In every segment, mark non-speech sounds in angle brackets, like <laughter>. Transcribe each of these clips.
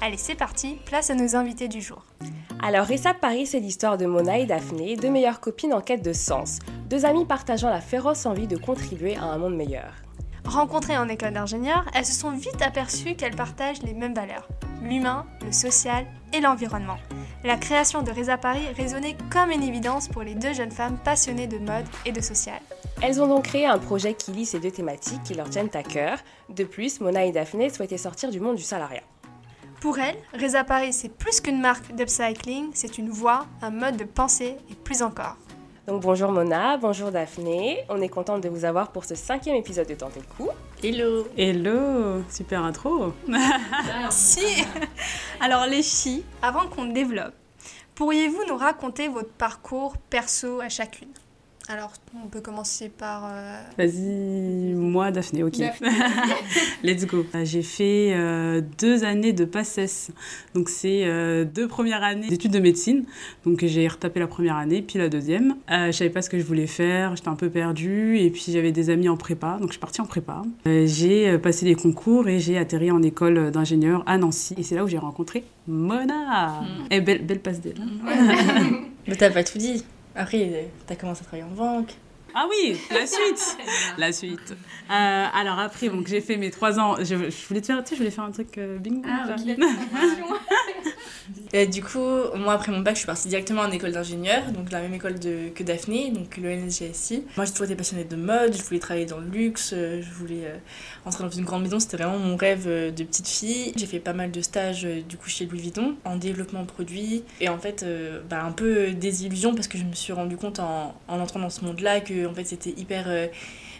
Allez, c'est parti, place à nos invités du jour. Alors, Rissab Paris, c'est l'histoire de Mona et Daphné, deux meilleures copines en quête de sens, deux amies partageant la féroce envie de contribuer à un monde meilleur. Rencontrées en école d'ingénieur, elles se sont vite aperçues qu'elles partagent les mêmes valeurs l'humain, le social et l'environnement. La création de Reza Paris résonnait comme une évidence pour les deux jeunes femmes passionnées de mode et de social. Elles ont donc créé un projet qui lie ces deux thématiques qui leur tiennent à cœur. De plus, Mona et Daphné souhaitaient sortir du monde du salariat. Pour elle, Reza Paris, c'est plus qu'une marque d'upcycling, c'est une voie, un mode de pensée et plus encore. Donc bonjour Mona, bonjour Daphné, on est contente de vous avoir pour ce cinquième épisode de Tenter le coup. Hello. Hello. Super intro. Merci. <laughs> Alors les filles, avant qu'on développe, pourriez-vous nous raconter votre parcours perso à chacune? Alors, on peut commencer par. Euh, Vas-y, moi, Daphné, ok. <laughs> Let's go. Euh, j'ai fait euh, deux années de PACES. Donc, c'est deux premières années d'études de médecine. Donc, j'ai retapé la première année, puis la deuxième. je savais pas ce que je voulais faire, j'étais un peu perdue. Et puis, j'avais des amis en prépa. Donc, je suis partie en prépa. j'ai passé des concours et j'ai atterri en école d'ingénieur à Nancy. Et c'est là où j'ai rencontré Mona. Mm. Et eh, belle, belle passe d'elle. <laughs> <laughs> Mais t'as pas tout dit. Après, tu as commencé à travailler en banque. Ah oui, la <laughs> suite La suite. Euh, alors après, donc j'ai fait mes trois ans. Je, voulais te faire, tu sais, je voulais faire un truc euh, bingo. Ah, <laughs> Et du coup, moi, après mon bac, je suis partie directement en école d'ingénieur, donc la même école de, que Daphné, donc l'ENSGSI. Moi, j'ai toujours été passionnée de mode, je voulais travailler dans le luxe, euh, je voulais euh, entrer dans une grande maison, c'était vraiment mon rêve euh, de petite fille. J'ai fait pas mal de stages, du coup, chez Louis Vuitton, en développement de produits, et en fait, bah, un peu désillusion parce que je me suis rendu compte en, en entrant dans ce monde-là que, en fait, c'était hyper...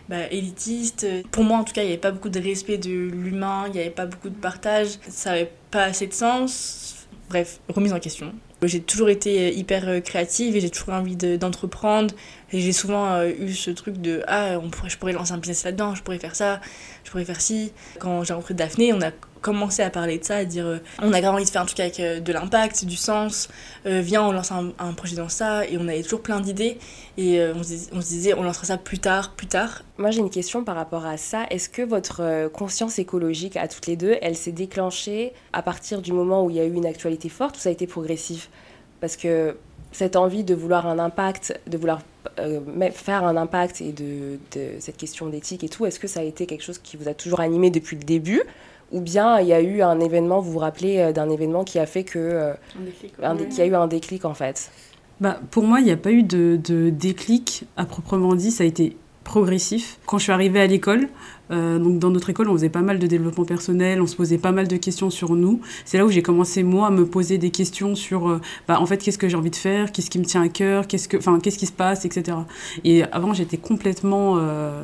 Bah, élitiste. Pour moi, en tout cas, il n'y avait pas beaucoup de respect de l'humain, il n'y avait pas beaucoup de partage, ça n'avait pas assez de sens Bref, remise en question. J'ai toujours été hyper euh, créative et j'ai toujours envie d'entreprendre. j'ai souvent euh, eu ce truc de Ah, on pourrait, je pourrais lancer un business là-dedans, je pourrais faire ça, je pourrais faire ci. Quand j'ai rencontré Daphné, on a commencé à parler de ça, à dire euh, on a grave envie de faire un truc avec euh, de l'impact, du sens, euh, viens on lance un, projet dans ça, et on avait toujours plein d'idées, et on se, disait on lancera ça plus tard, plus tard. Moi j'ai une question par rapport à ça, est-ce que votre conscience écologique à toutes les deux, elle s'est déclenchée à partir du moment où il y a eu une actualité forte ou ça a été progressif? Parce que cette envie de vouloir un impact, de vouloir faire un impact et de cette question d'éthique et tout, est-ce que ça a été quelque chose qui vous a toujours animé depuis le début? Ou bien il y a eu un événement, vous vous rappelez euh, d'un événement qui a fait que... Euh, qui a eu un déclic en fait. Bah, Pour moi, il n'y a pas eu de, de déclic à proprement dit, ça a été progressif. Quand je suis arrivée à l'école, euh, donc dans notre école, on faisait pas mal de développement personnel, on se posait pas mal de questions sur nous. C'est là où j'ai commencé moi à me poser des questions sur, euh, bah, en fait, qu'est-ce que j'ai envie de faire, qu'est-ce qui me tient à cœur, qu'est-ce que, enfin, qu'est-ce qui se passe, etc. Et avant, j'étais complètement euh,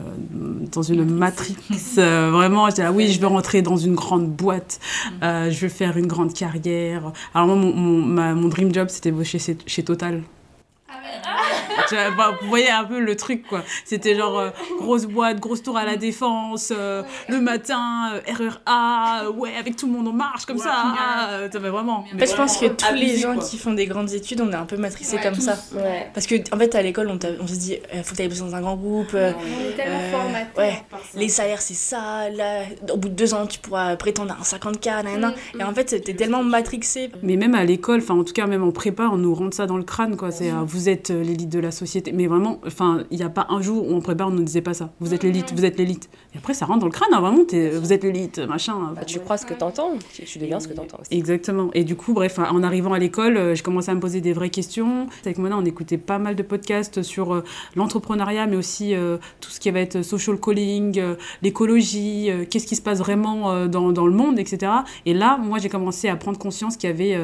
dans une matrix. vraiment, j'étais là, oui, je veux rentrer dans une grande boîte, je veux faire une grande carrière. Alors moi, mon, mon, mon dream job, c'était chez, chez Total. Bah, vous voyez un peu le truc, quoi. C'était genre euh, grosse boîte, grosse tour à la défense, euh, le matin, euh, RRA, ouais, avec tout le monde en marche comme ça. Ah, vraiment. En fait, je pense que tous les gens qui font des grandes études, on est un peu matricés comme ça. Parce que, en fait, à l'école, on, on se dit, il faut que tu bosser dans un grand groupe. ouais. Les salaires, c'est ça. Là, au bout de deux ans, tu pourras prétendre à un 50K. Mm, Et en fait, t'es tellement matrixé. Mais même à l'école, enfin, en tout cas, même en prépa, on nous rentre ça dans le crâne, quoi. C'est, vous êtes l'élite de la société. Mais vraiment, enfin, il n'y a pas un jour où on prépare, on ne disait pas ça. Vous êtes l'élite, vous êtes l'élite. Et après, ça rentre dans le crâne, hein, vraiment, vous êtes l'élite, machin. Bah, tu crois ce que tu entends, tu, deviens ce que tu entends aussi. Exactement. Et du coup, bref, en arrivant à l'école, euh, je commençais à me poser des vraies questions. Avec Mona, on écoutait pas mal de podcasts sur euh, l'entrepreneuriat, mais aussi euh, tout ce qui va être social calling, l'écologie, qu'est-ce qui se passe vraiment dans, dans, le monde, etc. Et là, moi, j'ai commencé à prendre conscience qu'il y avait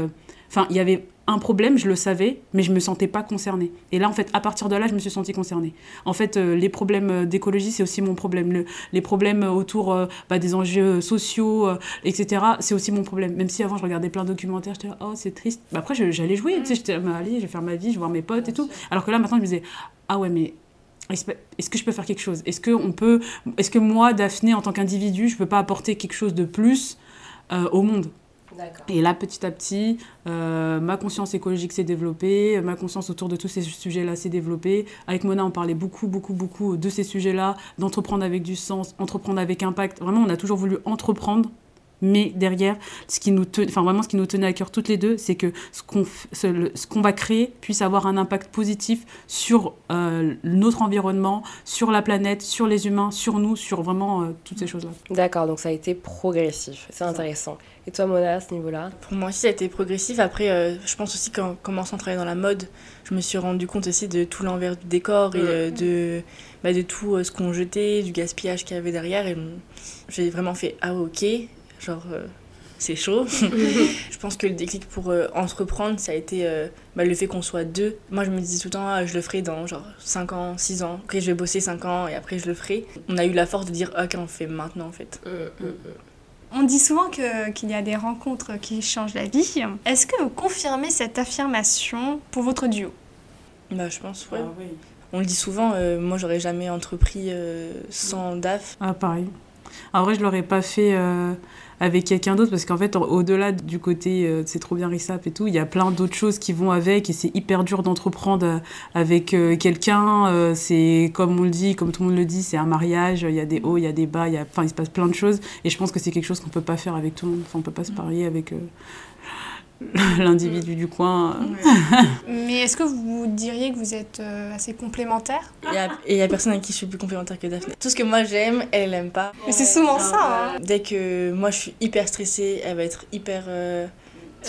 Enfin, il y avait un problème, je le savais, mais je me sentais pas concernée. Et là, en fait, à partir de là, je me suis sentie concernée. En fait, euh, les problèmes euh, d'écologie, c'est aussi mon problème. Le- les problèmes autour euh, bah, des enjeux sociaux, euh, etc., c'est aussi mon problème. Même si avant, je regardais plein de documentaires, j'étais là, oh, c'est triste. Bah, après, j'allais jouer, tu sais, j'étais bah, allez, je vais faire ma vie, je vais voir mes potes et tout. Alors que là, maintenant, je me disais, ah ouais, mais est-ce que je peux faire quelque chose? Est-ce que on peut, est-ce que moi, Daphné, en tant qu'individu, je peux pas apporter quelque chose de plus au monde? Et là, petit à petit, euh, ma conscience écologique s'est développée, ma conscience autour de tous ces sujets-là s'est développée. Avec Mona, on parlait beaucoup, beaucoup, beaucoup de ces sujets-là, d'entreprendre avec du sens, entreprendre avec impact. Vraiment, on a toujours voulu entreprendre. Mais derrière, ce qui nous tenait, enfin vraiment ce qui nous tenait à cœur toutes les deux, c'est que ce qu'on ce, qu'on va créer puisse avoir un impact positif sur euh, notre environnement, sur la planète, sur les humains, sur nous, sur vraiment euh, toutes ces choses-là. D'accord, donc ça a été progressif. C'est intéressant. Et toi, Mona, à ce niveau-là? Pour moi aussi, ça a été progressif. Après, euh, je pense aussi qu'en commençant à travailler dans la mode, je me suis rendu compte aussi de tout l'envers du décor et euh, de, bah, de tout euh, ce qu'on jetait, du gaspillage qu'il y avait derrière. Et j'ai vraiment fait Ah, ok, genre, euh, c'est chaud. <laughs> <laughs> je pense que le déclic pour euh, entreprendre, ça a été euh, bah, le fait qu'on soit deux. Moi, je me disais tout le temps Ah, Je le ferai dans genre 5 ans, 6 ans. Après, je vais bosser 5 ans et après, je le ferai. On a eu la force de dire Ok, on le fait maintenant en fait. On dit souvent que- qu'il y a des rencontres qui changent la vie. Est-ce que vous confirmez cette affirmation pour votre duo? Bah, je pense, ouais. oui. On le dit souvent, euh, moi j'aurais jamais entrepris euh, sans DAF. Ah, pareil. En vrai, je l'aurais pas fait euh, avec quelqu'un d'autre parce qu'en fait, au- au-delà du côté euh, c'est trop bien RISAP et tout, il y a plein d'autres choses qui vont avec et c'est hyper dur d'entreprendre euh, avec euh, quelqu'un. euh, c'est comme on le dit, comme tout le monde le dit, c'est un mariage, il y a des hauts, il y a des bas, il y a, enfin, il se passe plein de choses et je pense que c'est quelque chose qu'on peut pas faire avec tout le monde. Enfin, on peut pas se parier avec euh, <laughs> l'individu du coin. Mais est-ce que vous diriez que vous êtes euh, assez complémentaires? Il y a- Et il y a personne à qui je suis plus complémentaire que Daphné. Tout ce que moi j'aime, elle aime pas. Mais c'est souvent ça. hein. Dès que moi je suis hyper stressée, elle va être hyper euh,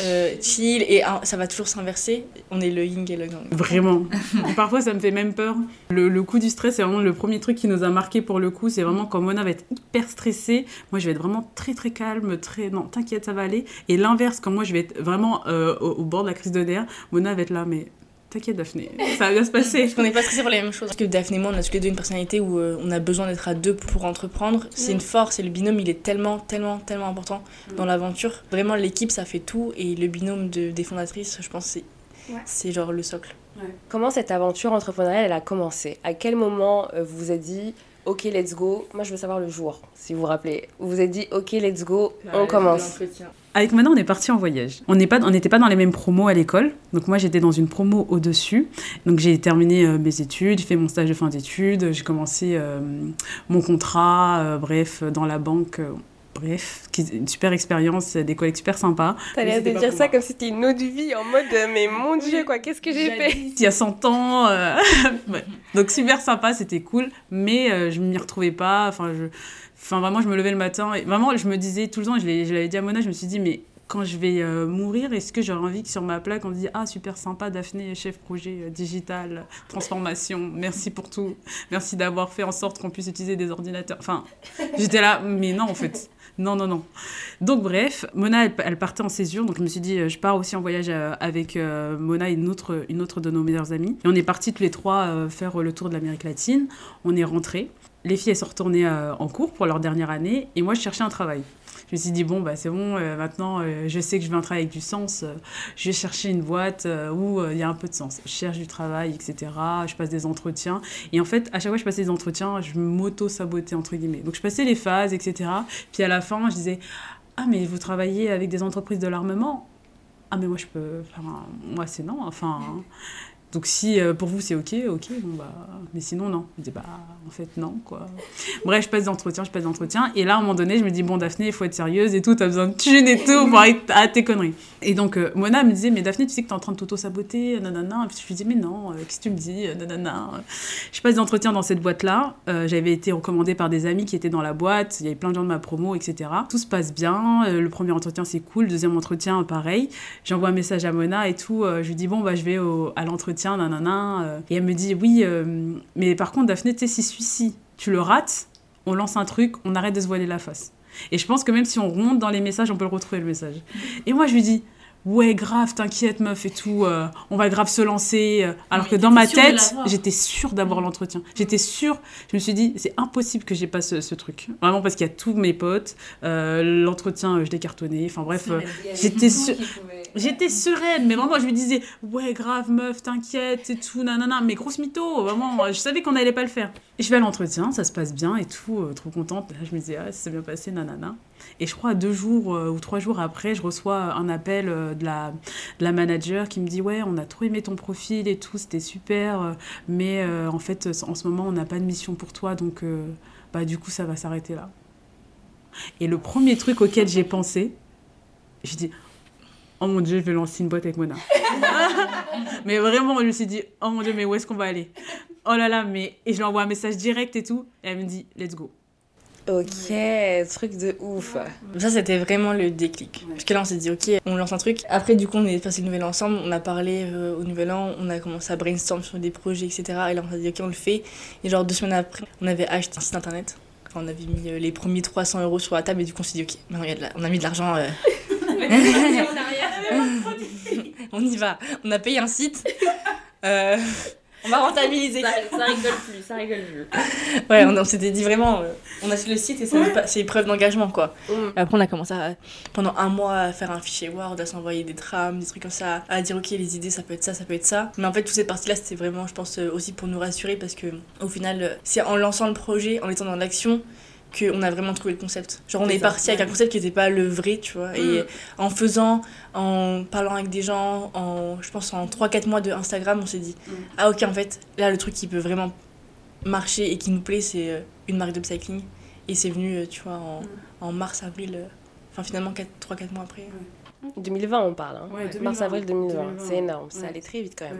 euh, chill et hein, ça va toujours s'inverser. On est le yin et le yang. Vraiment. <laughs> Parfois, ça me fait même peur. Le, le coup du stress, c'est vraiment le premier truc qui nous a marqué pour le coup. C'est vraiment quand Mona va être hyper stressée. Moi, je vais être vraiment très, très calme, très. Non, t'inquiète, ça va aller. Et l'inverse, quand moi, je vais être vraiment euh, au, au bord de la crise de nerfs, Mona va être là, mais t'inquiète, Daphné, ça va bien se passer. Parce qu'on n'est pas stressés pour les mêmes choses. Parce que Daphné et moi, on a tous les deux une personnalité où euh, on a besoin d'être à deux pour entreprendre. C'est une force et le binôme, il est tellement, tellement, tellement important dans l'aventure. Vraiment, l'équipe, ça fait tout. Et le binôme de, des fondatrices, je pense, c'est Ouais. c'est genre le socle. Comment cette aventure entrepreneuriale elle a commencé? À quel moment euh, vous vous êtes dit Ok, let's go Moi, je veux savoir le jour, si vous vous rappelez. Vous vous êtes dit Ok, let's go, on commence. Avec Mona, on est parti en voyage. On n'est pas- on n'était pas dans les mêmes promos à l'école. Donc moi, j'étais dans une promo au-dessus. Donc j'ai terminé euh, mes études, j'ai fait mon stage de fin d'études, j'ai commencé euh, mon contrat, euh, bref, dans la banque. Bref, une super expérience, des collègues super sympas. T'as l'air de dire ça moi. comme si c'était une autre vie, en mode euh, Mais mon Dieu, quoi, qu'est-ce que j'ai fait? Il y a 100 ans. euh, <laughs> ouais. Donc super sympa, c'était cool. Mais euh, je m'y retrouvais pas. Enfin, je... enfin, vraiment, je me levais le matin. Et vraiment, je me disais tout le temps, je l'avais dit à Mona, je me suis dit, mais quand je vais euh, mourir, est-ce que j'aurai envie que sur ma plaque, on me dise Ah, super sympa, Daphné, chef projet euh, digital, transformation, merci pour tout. Merci d'avoir fait en sorte qu'on puisse utiliser des ordinateurs. Enfin, j'étais là, mais non, en fait. Non, non, non. Donc, bref, Mona, elle, partait en césure. Donc, je me suis dit, euh, je pars aussi en voyage euh, avec euh, Mona et une autre, une autre de nos meilleures amies. Et on est partis tous les trois faire le tour de l'Amérique latine. On est rentrés. Les filles, elles sont retournées en cours pour leur dernière année. Et moi, je cherchais un travail. Je me suis dit, bon, bah, c'est bon, euh, maintenant, euh, je sais que je veux un travail avec du sens. euh, je vais chercher une boîte où il y a un peu de sens. Je cherche du travail, etc. Je passe des entretiens. Et en fait, à chaque fois que je passais des entretiens, je m'auto-sabotais, entre guillemets. Donc, je passais les phases, etc. Puis à la fin, je disais, ah, mais vous travaillez avec des entreprises de l'armement? Ah, mais moi, je peux. Enfin, moi, c'est non. Enfin. Donc, si euh, pour vous, c'est OK, OK, bon, bah. Mais sinon, non. Je dis, bah, en fait, non, quoi. Bref, je passe des entretiens, je passe des entretiens. Et là, à un moment donné, je me dis, bon, Daphné, il faut être sérieuse et tout, t'as besoin de thunes et tout pour <laughs> arrêter à tes conneries. Et donc, euh, Mona me disait, mais Daphné, tu sais que t'es en train de t'auto-saboter, nanana. Et puis je lui dis, mais non, euh, qu'est-ce que tu me dis, euh, nanana. Je passe des entretiens dans cette boîte-là. Euh, J'avais été recommandée par des amis qui étaient dans la boîte. Il y avait plein de gens de ma promo, etc. Tout se passe bien. Euh, le premier entretien, c'est cool. Le deuxième entretien, pareil. J'envoie un message à Mona et tout. Euh, je lui dis, bon, bah, je vais à l'entretien, nanana. Euh, Et elle me dit, oui, euh, mais par contre, Daphné, tu sais, si celui-ci, tu le rates, on lance un truc, on arrête de se voiler la face. Et je pense que même si on remonte dans les messages, on peut le retrouver le message. Et moi, je lui dis, ouais grave t'inquiète meuf et tout euh, on va grave se lancer euh. alors Mais que dans ma tête j'étais sûre d'avoir l'entretien j'étais sûre je me suis dit c'est impossible que j'ai pas ce, ce truc vraiment parce qu'il y a tous mes potes euh, l'entretien je l'ai cartonné enfin bref euh, J'étais J'étais sereine, mais vraiment, je me disais, ouais, grave, meuf, t'inquiète et tout, nanana, mais grosse mytho, vraiment, je savais qu'on n'allait pas le faire. Et je vais à l'entretien, ça se passe bien et tout, trop contente. Là, je me disais, ah, ça s'est bien passé, nanana. Et je crois, deux jours euh, ou trois jours après, je reçois un appel euh, de, la, la manager qui me dit, ouais, on a trop aimé ton profil et tout, c'était super, euh, mais en fait, en ce moment, on n'a pas de mission pour toi, donc, bah, du coup, ça va s'arrêter là. Et le premier truc auquel j'ai pensé, j'ai dit, oh mon dieu, je vais lancer une boîte avec Mona. <laughs> mais vraiment, je me suis dit, oh mon dieu, mais où est-ce qu'on va aller? Oh là là, mais. Et je lui envoie un message direct et tout, et elle me dit, let's go. Ok, truc de ouf. Ça, c'était vraiment le déclic. Parce que là, on s'est dit, ok, on lance un truc. Après, du coup, on est passé le nouvel an ensemble, on a parlé euh, au nouvel an, on a commencé à brainstorm sur des projets, etc. Et là, on s'est dit, ok, on le fait. Et genre, deux semaines après, on avait acheté un site internet. Enfin, on avait mis euh, les premiers 300 euros sur la table, et du coup, on s'est dit, ok, maintenant, il y a de la- on a mis de l'argent. euh, <laughs> <laughs> on y va. On a payé un site. Euh, on va rentabiliser. Ça, ça rigole plus, ça rigole plus. Ouais, on, on s'était dit vraiment, euh, on a fait le site et c'est preuve d'engagement quoi. Mm. Après, on a commencé à, pendant un mois à faire un fichier Word, à s'envoyer des trames, des trucs comme ça, à dire ok, les idées ça peut être ça, ça peut être ça. Mais en fait, toute cette partie-là, c'était vraiment, je pense, euh, aussi pour nous rassurer parce que au final, euh, c'est en lançant le projet, en étant dans l'action, qu'on a vraiment trouvé le concept. Genre, on est parti avec un concept qui n'était pas le vrai, tu vois. Et Mm. en faisant, en parlant avec des gens, en, je pense en 3-4 mois de Instagram, on s'est dit Mm. ah ok, en fait, là, le truc qui peut vraiment marcher et qui nous plaît, c'est euh, une marque d'upcycling. Et c'est venu, euh, tu vois, en, Mm. en mars, avril, euh, enfin finalement 3-4 mois après. 2020, on parle. Hein. Ouais, 2020. Mars-avril 2020. 2020. C'est énorme, ça allait très vite quand même.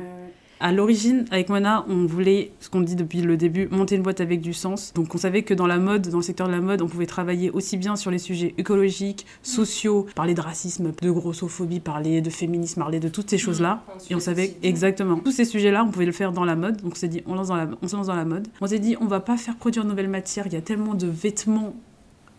À l'origine, avec Mona, on voulait, ce qu'on dit depuis le début, monter une boîte avec du sens. Donc on savait que dans la mode, dans le secteur de la mode, on pouvait travailler aussi bien sur les sujets écologiques, sociaux, parler de racisme, de grossophobie, parler de féminisme, parler de toutes ces choses-là. Et on savait exactement. Tous ces sujets-là, on pouvait le faire dans la mode. Donc on s'est dit, on, lance dans la, on se lance dans la mode. On s'est dit, on va pas faire produire de nouvelles matières. Il y a tellement de vêtements.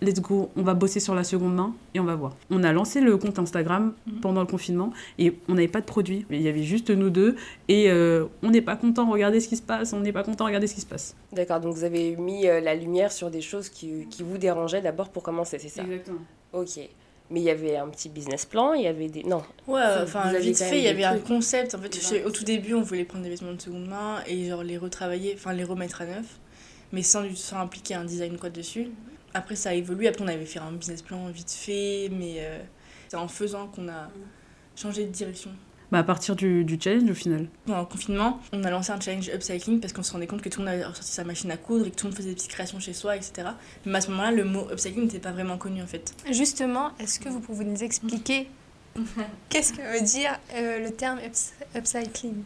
Let's go, on va bosser sur la seconde main et on va voir. On a lancé le compte Instagram Mhm. pendant le confinement et on n'avait pas de produits. Il y avait juste nous deux et euh, on n'est pas content, regardez ce qui se passe, on n'est pas content, regardez ce qui se passe. D'accord, donc vous avez mis euh, la lumière sur des choses qui, qui vous dérangeaient d'abord pour commencer, c'est ça? Exactement. Ok. Mais il y avait un petit business plan, il y avait des... Non. Ouais, Enfin, vite fait, il y avait un concept. En fait, au tout début, on voulait prendre des vêtements de seconde main et genre les retravailler, enfin les remettre à neuf, mais sans, du- sans impliquer un design quoi dessus. Après, ça a évolué. Après, on avait fait un business plan vite fait, mais euh, c'est en faisant qu'on a changé de direction. Bah, à partir du, du challenge au final. Pendant le confinement, on a lancé un challenge upcycling parce qu'on se rendait compte que tout le monde avait ressorti sa machine à coudre et que tout le monde faisait des petites créations chez soi, etc. Mais à ce moment-là, le mot upcycling n'était pas vraiment connu en fait. Justement, est-ce que vous pouvez nous expliquer <laughs> qu'est-ce que veut dire euh, le terme ups- upcycling?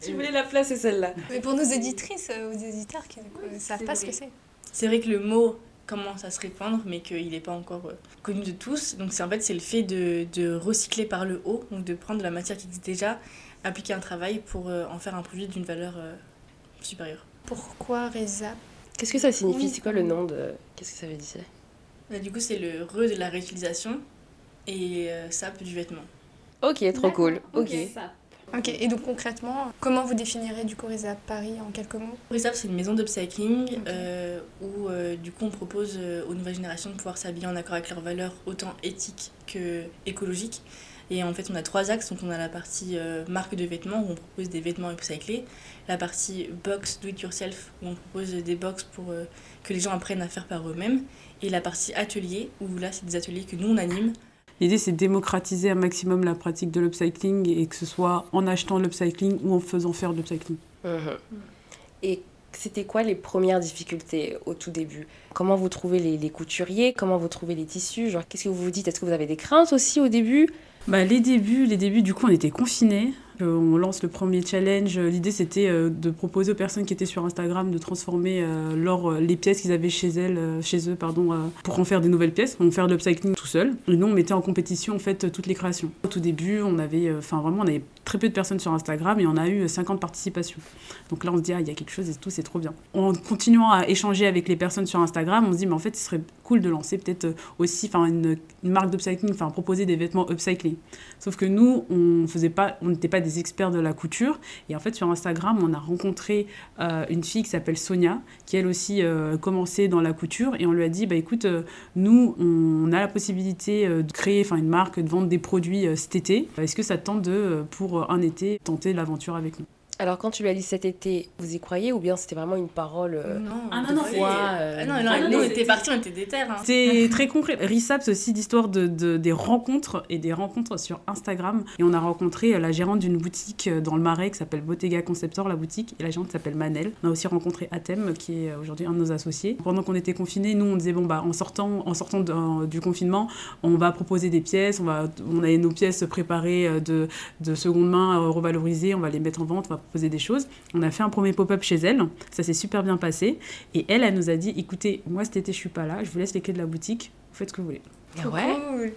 Tu voulais la placer celle-là. Mais pour nos éditrices euh, ou éditeurs qui ne savent pas ce que c'est. C'est vrai que le mot commence à se répandre, mais qu'il n'est pas encore euh, connu de tous. Donc c'est en fait c'est le fait de, de recycler par le haut, donc de prendre de la matière qui existe déjà, appliquer un travail pour euh, en faire un produit d'une valeur euh, supérieure. Pourquoi Reza? Qu'est-ce que ça signifie? Oui. C'est quoi le nom de... Qu'est-ce que ça veut dire? Là, du coup c'est le re de la réutilisation et euh, sap du vêtement. Ok, trop cool. Ok. Ok, et donc concrètement, comment vous définirez du coup Reza Paris en quelques mots? Resap, c'est une maison d'upcycling Ok. euh, où euh, du coup on propose euh, aux nouvelles générations de pouvoir s'habiller en accord avec leurs valeurs autant éthiques que écologiques. Et en fait on a trois axes, donc on a la partie euh, marque de vêtements où on propose des vêtements upcyclés, la partie box do it yourself où on propose des box pour euh, que les gens apprennent à faire par eux-mêmes, et la partie atelier où là c'est des ateliers que nous on anime. L'idée, c'est de démocratiser un maximum la pratique de l'upcycling et que ce soit en achetant l'upcycling ou en faisant faire de l'upcycling. Et c'était quoi les premières difficultés au tout début? Comment vous trouvez les, les couturiers? Comment vous trouvez les tissus? Genre, qu'est-ce que vous vous dites? Est-ce que vous avez des craintes aussi au début? Bah, les débuts, les débuts, du coup, on était confinés. On lance le premier challenge. L'idée, c'était euh, de proposer aux personnes qui étaient sur Instagram de transformer euh, euh, les pièces qu'ils avaient chez elles, chez eux, pour en faire des nouvelles pièces, donc faire de l'upcycling tout seul. Et nous, on mettait en compétition en fait toutes les créations. Au tout début, on avait, enfin vraiment, on avait très peu de personnes sur Instagram et on a eu 50 participations. Donc là, on se dit, ah, il y a quelque chose et tout, c'est trop bien. En continuant à échanger avec les personnes sur Instagram, on se dit, mais en fait, ce serait cool de lancer peut-être euh, aussi une, une marque d'upcycling, enfin proposer des vêtements upcycling. Sauf que nous, on faisait pas, on n'était pas des experts de la couture. Et en fait, sur Instagram, on a rencontré euh, une fille qui s'appelle Sonia, qui elle aussi euh, commençait dans la couture. Et on lui a dit, bah écoute, nous, on a la possibilité de créer une marque, de vendre des produits cet été. Est-ce que ça tente de, pour un été, tenter l'aventure avec nous alors, quand tu lui as dit cet été, vous y croyez ou bien c'était vraiment une parole euh, Non, ah, non, non, foi, euh, ah, non, non, nous, on était partis, on était des terres. Hein. C'est <laughs> très concret. Rissap, c'est aussi l'histoire de, de, des rencontres et des rencontres sur Instagram. Et on a rencontré euh, la gérante d'une boutique dans le Marais qui s'appelle Bottega Conceptor, la boutique. Et la gérante s'appelle Manel. On a aussi rencontré Atem, qui est aujourd'hui un de nos associés. Pendant qu'on était confinés, nous, on disait, bon, bah, en sortant, en sortant du confinement, on va proposer des pièces. On, va, on avait nos pièces préparées de, de seconde main, revalorisées. On va les mettre en vente. On va poser des choses. On a fait un premier pop-up chez elle, ça s'est super bien passé. Et elle, elle nous a dit écoutez, moi cet été je suis pas là, je vous laisse les clés de la boutique, vous faites ce que vous voulez. Ah ouais.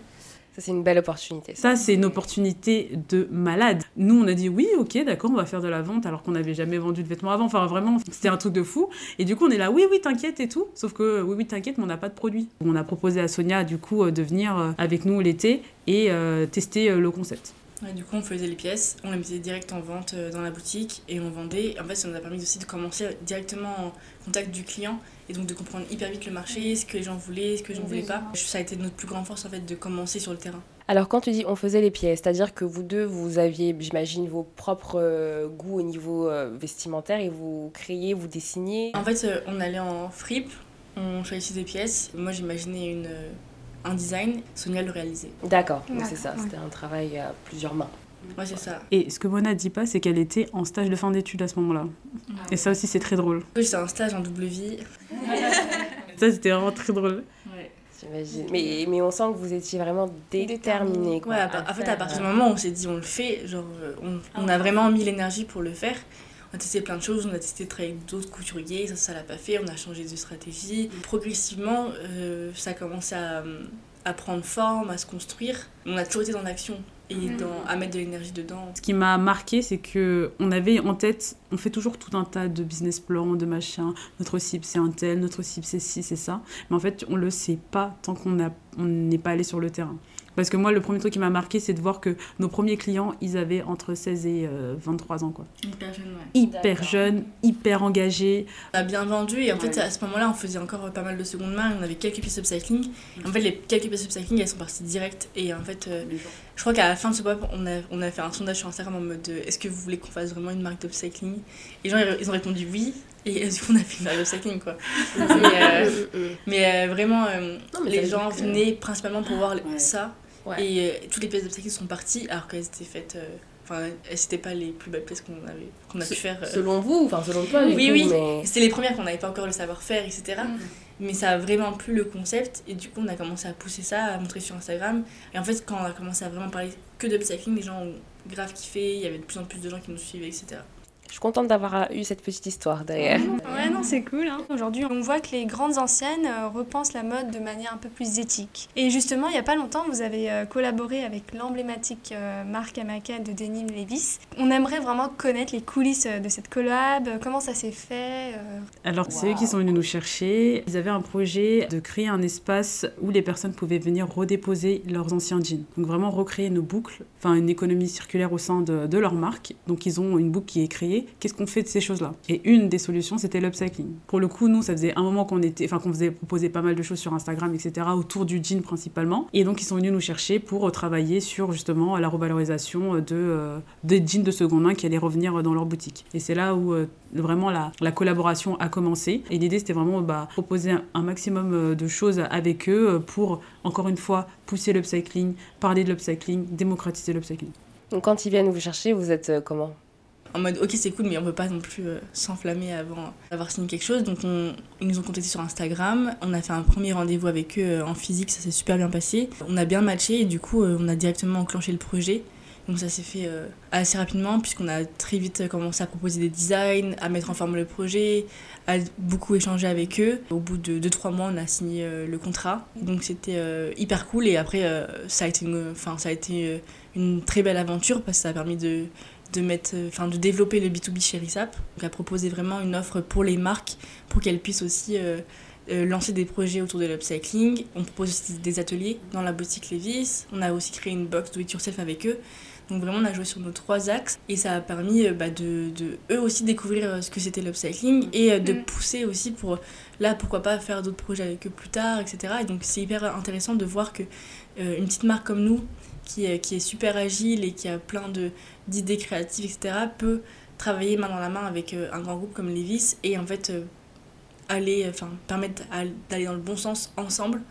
Ça, c'est une belle opportunité. Ça, c'est une opportunité de malade. Nous, on a dit oui, ok, d'accord, on va faire de la vente alors qu'on n'avait jamais vendu de vêtements avant. Enfin, vraiment, c'était un truc de fou. Et du coup, on est là, oui, oui, t'inquiète et tout. Sauf que, oui, oui, t'inquiète, mais on n'a pas de produit. On a proposé à Sonia, du coup, euh, de venir euh, avec nous l'été et euh, tester le concept du coup, on faisait les pièces, on les mettait direct en vente euh, dans la boutique et on vendait. En fait, ça nous a permis aussi de commencer directement en contact du client et donc de comprendre hyper vite le marché, ce que les gens voulaient, ce que les gens ne voulaient pas. Ça a été notre plus grande force en fait de commencer sur le terrain. Alors quand tu dis on faisait les pièces, c'est-à-dire que vous deux, vous aviez, j'imagine, vos propres euh, goûts au niveau euh, vestimentaire et vous créiez, vous dessiniez? En fait, on allait en fripe, on choisissait des pièces. Moi, j'imaginais une un design, Sonia le réalisait. D'accord, c'est ça, c'était un travail à plusieurs mains. Ouais, c'est ça. Et ce que Mona dit pas, c'est qu'elle était en stage de fin d'études à ce moment-là. Et ça aussi, c'est très drôle. J'étais en stage en double vie. <laughs> ça, c'était vraiment très drôle. Ouais. Mais, mais on sent que vous étiez vraiment déterminé. ouais, en fait, à partir du moment où on s'est dit on le fait, genre, on, on a vraiment mis l'énergie pour le faire. On a testé plein de choses, on a testé de travailler avec d'autres couturiers, ça, ça l'a pas fait, on a changé de stratégie. Progressivement, euh, ça a commencé à, à, prendre forme, à se construire. On a toujours été dans l'action et mhm. dans, à mettre de l'énergie dedans. Ce qui m'a marqué, c'est que on avait en tête, on fait toujours tout un tas de business plans, de machins. Notre cible c'est un tel, notre cible c'est ci, c'est ça. Mais en fait, on le sait pas tant qu'on n'est pas allé sur le terrain. Parce que moi, le premier truc qui m'a marqué, c'est de voir que nos premiers clients, ils avaient entre 16 et 23 euh, ans. Quoi. Hyper jeunes, ouais. Hyper jeunes, hyper engagés. On a bien vendu et en fait, à ce moment-là, on faisait encore pas mal de seconde main. On avait quelques pièces upcycling. En fait, les quelques pièces upcycling, elles sont parties direct. Et en fait, euh, je crois qu'à la fin de ce pop, on a, on a fait un sondage sur Instagram en mode est-ce que vous voulez qu'on fasse vraiment une marque d'upcycling? Et les gens, ils ont répondu oui. Et du coup, on a fait une marque d'upcycling, quoi? <laughs> mais, euh, vraiment, les gens venaient principalement pour voir ça. Et euh, toutes les pièces d'obstacle sont parties alors qu'elles étaient faites. Euh, enfin, elles n'étaient pas les plus belles pièces qu'on avait qu'on a pu faire. Euh. Selon vous, enfin selon toi, Oui, oui. Mais... C'était les premières qu'on n'avait pas encore le savoir-faire, etc. Mm. Mais ça a vraiment plu le concept. Et du coup, on a commencé à pousser ça, à montrer sur Instagram. Et en fait, quand on a commencé à vraiment parler que d'upcycling, les gens ont grave kiffé. Il y avait de plus en plus de gens qui nous suivaient, etc. Je suis contente d'avoir eu cette petite histoire derrière. Ouais, non, c'est cool. Hein. Aujourd'hui, on voit que les grandes anciennes euh, repensent la mode de manière un peu plus éthique. Et justement, il n'y a pas longtemps, vous avez euh, collaboré avec l'emblématique euh, marque américaine de denim Levis. On aimerait vraiment connaître les coulisses de cette collab, comment ça s'est fait. Alors, c'est eux qui sont venus nous chercher. Ils avaient un projet de créer un espace où les personnes pouvaient venir redéposer leurs anciens jeans. Donc, vraiment recréer nos boucles, enfin, une économie circulaire au sein de, de leur marque. Donc, ils ont une boucle qui est créée qu'est-ce qu'on fait de ces choses-là? Et une des solutions, c'était l'upcycling. Pour le coup, nous, ça faisait un moment qu'on faisait proposer pas mal de choses sur Instagram, etc., autour du jean principalement. Et donc, ils sont venus nous chercher pour euh, travailler sur justement la revalorisation de, euh, des jeans de seconde main qui allaient revenir dans leur boutique. Et c'est là où euh, vraiment la, la, collaboration a commencé. Et l'idée, c'était vraiment bah, proposer un, maximum de choses avec eux pour, encore une fois, pousser l'upcycling, parler de l'upcycling, démocratiser l'upcycling. Donc, quand ils viennent vous chercher, vous êtes comment? En mode ok c'est cool mais on peut pas non plus euh, s'enflammer avant d'avoir signé quelque chose. Donc on, ils nous ont contacté sur Instagram. On a fait un premier rendez-vous avec eux euh, en physique. Ça s'est super bien passé. On a bien matché et du coup euh, on a directement enclenché le projet. Donc ça s'est fait assez rapidement puisqu'on a très vite commencé à proposer des designs, à mettre en forme le projet, à beaucoup échanger avec eux. Au bout de 2-3 mois, on a signé le contrat. Donc c'était hyper cool. Et après une, ça a été une très belle aventure parce que ça a permis de de, mettre, enfin, de développer le B2B chez RISAP, donc à proposer vraiment une offre pour les marques pour qu'elles puissent aussi euh, lancer des projets autour de l'upcycling. On propose aussi des ateliers dans la boutique Levis. On a aussi créé une box do it yourself avec eux. Donc vraiment on a joué sur nos trois axes et ça a permis euh, bah, de, de, eux aussi découvrir euh, ce que c'était l'upcycling et de mm. pousser aussi pour là pourquoi pas faire d'autres projets avec eux plus tard etc. Et donc c'est hyper intéressant de voir que une petite marque comme nous qui, qui est super agile et qui a plein d'idées créatives etc. peut travailler main dans la main avec un grand groupe comme Levis et en fait aller, enfin, permettre d'aller dans le bon sens ensemble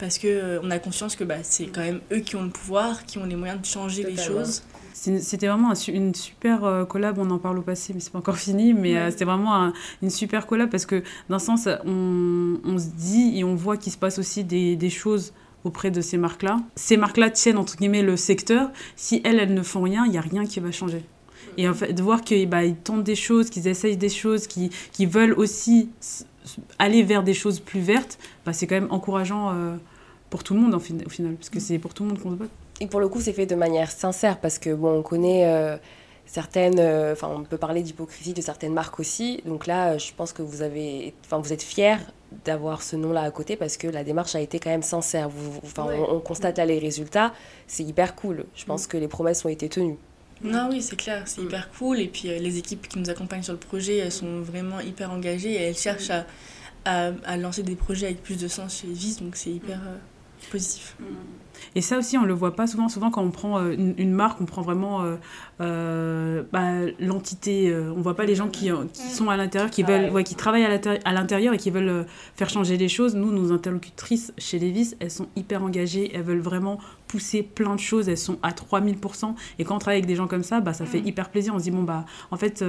parce que euh, on a conscience que bah, c'est quand même eux qui ont le pouvoir, qui ont les moyens de changer les choses. C'était vraiment une super euh, collab, on en parle au passé, mais c'est pas encore <laughs> fini, mais euh, c'était vraiment une super collab parce que d'un sens, on, on, se dit et on voit qu'il se passe aussi des, des choses auprès de ces marques-là. Ces marques-là tiennent entre guillemets le secteur. Si elles, elles ne font rien, il n'y a rien qui va changer. Et en fait, de voir qu'ils bah, tentent des choses, qu'ils essayent des choses, qu'ils veulent aussi aller vers des choses plus vertes, bah, c'est quand même encourageant euh, pour tout le monde au final, parce que mm. c'est pour tout le monde qu'on se bat. Et pour le coup, c'est fait de manière sincère, parce que bon, on connaît euh, certaines, euh, enfin, on peut parler d'hypocrisie de certaines marques aussi. Donc là, je pense que vous avez, enfin, vous êtes fiers d'avoir ce nom-là à côté, parce que la démarche a été quand même sincère. Vous, enfin, on, constate là les résultats, c'est hyper cool. Je pense mm. que les promesses ont été tenues. Non, oui, c'est clair, c'est mm. hyper cool. Et puis les équipes qui nous accompagnent sur le projet, elles sont vraiment hyper engagées et elles cherchent à à, à, lancer des projets avec plus de sens chez Vis, donc c'est hyper euh, positif. Mm. Et ça aussi, on le voit pas souvent. Souvent, quand on prend euh, une, marque, on prend vraiment euh, euh bah, l'entité. on voit pas les gens qui, qui sont à l'intérieur, qui veulent, ouais, qui travaillent à l'intérieur et qui veulent faire changer les choses. Nous, nos interlocutrices chez Levis, elles sont hyper engagées. Elles veulent vraiment pousser plein de choses. Elles sont à 3000%. Et quand on travaille avec des gens comme ça, bah, ça fait mm. hyper plaisir. On se dit, bon, bah, en fait,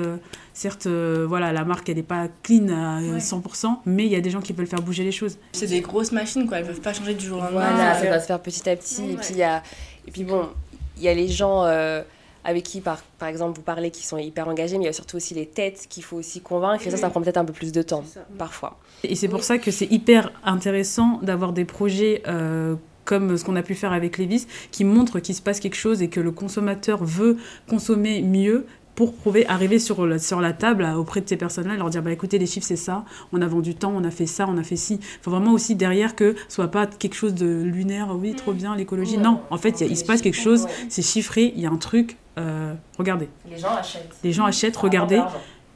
certes, voilà, la marque, elle n'est pas clean à 100%, mais il y a des gens qui veulent faire bouger les choses. C'est des grosses machines, quoi. Elles peuvent pas changer du jour au lendemain. Voilà, ça va se faire petit à petit et puis, y a, et puis bon, il y a les gens euh, avec qui, par, par exemple, vous parlez qui sont hyper engagés, mais il y a surtout aussi les têtes qu'il faut aussi convaincre. Et ça, ça prend peut-être un peu plus de temps, parfois. Et c'est pour ça que c'est hyper intéressant d'avoir des projets. Euh, comme ce qu'on a pu faire avec Levis, qui montrent qu'il se passe quelque chose et que le consommateur veut consommer mieux, pour prouver, arriver sur la, sur la table auprès de ces personnes-là, leur dire bah écoutez, les chiffres c'est ça, on a vendu tant, on a fait ça, on a fait ci. Il faut vraiment aussi derrière que ce soit pas quelque chose de lunaire, oui, trop bien l'écologie. Non, en fait, il se passe quelque chose, c'est chiffré, il y a un truc, euh, regardez. Les gens achètent. Les gens achètent, regardez.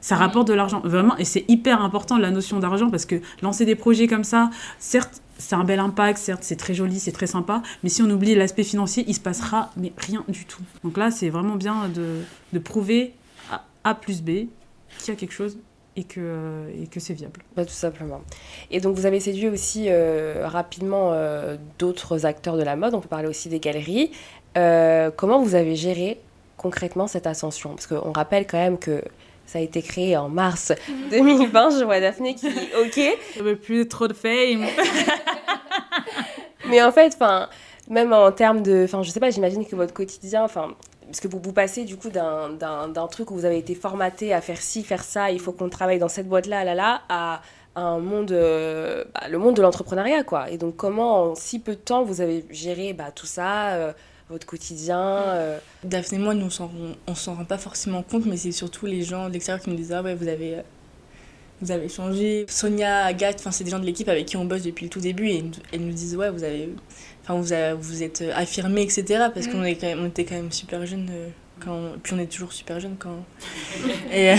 Ça rapporte de l'argent, vraiment, et c'est hyper important la notion d'argent parce que lancer des projets comme ça, certes, c'est un bel impact, certes, c'est très joli, c'est très sympa, mais si on oublie l'aspect financier, il se passera mais rien du tout. Donc là, c'est vraiment bien de, de prouver à A plus B qu'il y a quelque chose et que, et que c'est viable. Bah, tout simplement. Et donc vous avez séduit aussi euh, rapidement euh, d'autres acteurs de la mode, on peut parler aussi des galeries. Euh, comment vous avez géré concrètement cette ascension? Parce qu'on rappelle quand même que ça a été créé en mars <laughs> 2020. Je vois Daphné qui dit OK. <laughs> Je veux plus trop de fame. <laughs> Mais en fait, enfin, même en termes de, enfin, je sais pas, j'imagine que votre quotidien, enfin, parce que vous, vous passez du coup d'un truc où vous avez été formaté à faire ci, faire ça, il faut qu'on travaille dans cette boîte-là, là, là, à un monde, euh, bah, le monde de l'entrepreneuriat, quoi. Et donc, comment en si peu de temps vous avez géré bah, tout ça euh, votre quotidien euh. Daphné et moi, nous, on s'en rend pas forcément compte, mais c'est surtout les gens de l'extérieur qui nous disent Ah ouais, vous avez, euh, vous avez changé. Sonia, Agathe, c'est des gens de l'équipe avec qui on bosse depuis le tout début et elles nous disent Ouais, vous avez. Enfin, vous, vous êtes affirmés, etc. Parce qu'on mm. on était quand même super jeunes. Euh, quand puis on est toujours super jeune quand <laughs> et euh,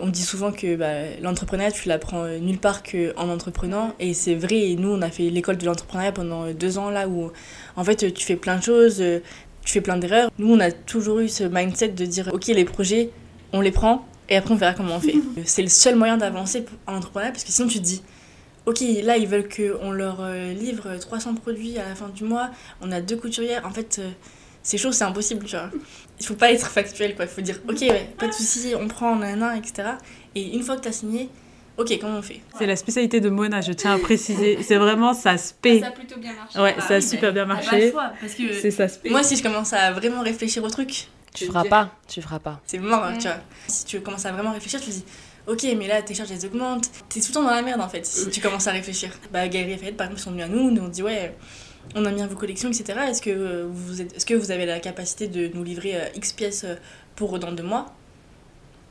on dit souvent que bah, l'entrepreneuriat tu l'apprends euh, nulle part qu'en entreprenant. Et c'est vrai nous on a fait l'école de l'entrepreneuriat pendant deux ans là où en fait tu fais plein de choses tu fais plein d'erreurs. Nous on a toujours eu ce mindset de dire ok les projets on les prend et après on verra comment on fait. <laughs> C'est le seul moyen d'avancer en entrepreneuriat parce que sinon tu te dis ok, là ils veulent qu'on leur euh, livre 300 produits à la fin du mois, on a deux couturières, en fait, c'est chaud, c'est impossible, tu vois. Il faut pas être factuel, quoi. Il faut dire, ok, pas de souci, on prend, un etc. Et une fois que tu as signé, ok, comment on fait C'est la spécialité de Mona, je tiens à préciser. C'est vraiment ça se paie. Ça a plutôt bien marché. Ouais, Ah ça a oui, super bien T'as pas le marché. choix, parce que C'est ça se paie. moi, si je commence à vraiment réfléchir au truc, Tu feras pas, tu feras pas. c'est mort, hein, Mm. tu vois. Si tu commences à vraiment réfléchir, tu te dis, ok, mais là, tes charges, elles augmentent. T'es tout le temps dans la merde, en fait, si tu commences à réfléchir. Bah, Galerie Lafayette, par exemple, ils sont venus à nous, nous on dit, ouais, on aime bien vos collections, etc. Est-ce que, euh, vous êtes, est-ce que vous avez la capacité de nous livrer euh, X pièces euh, pour dans deux mois?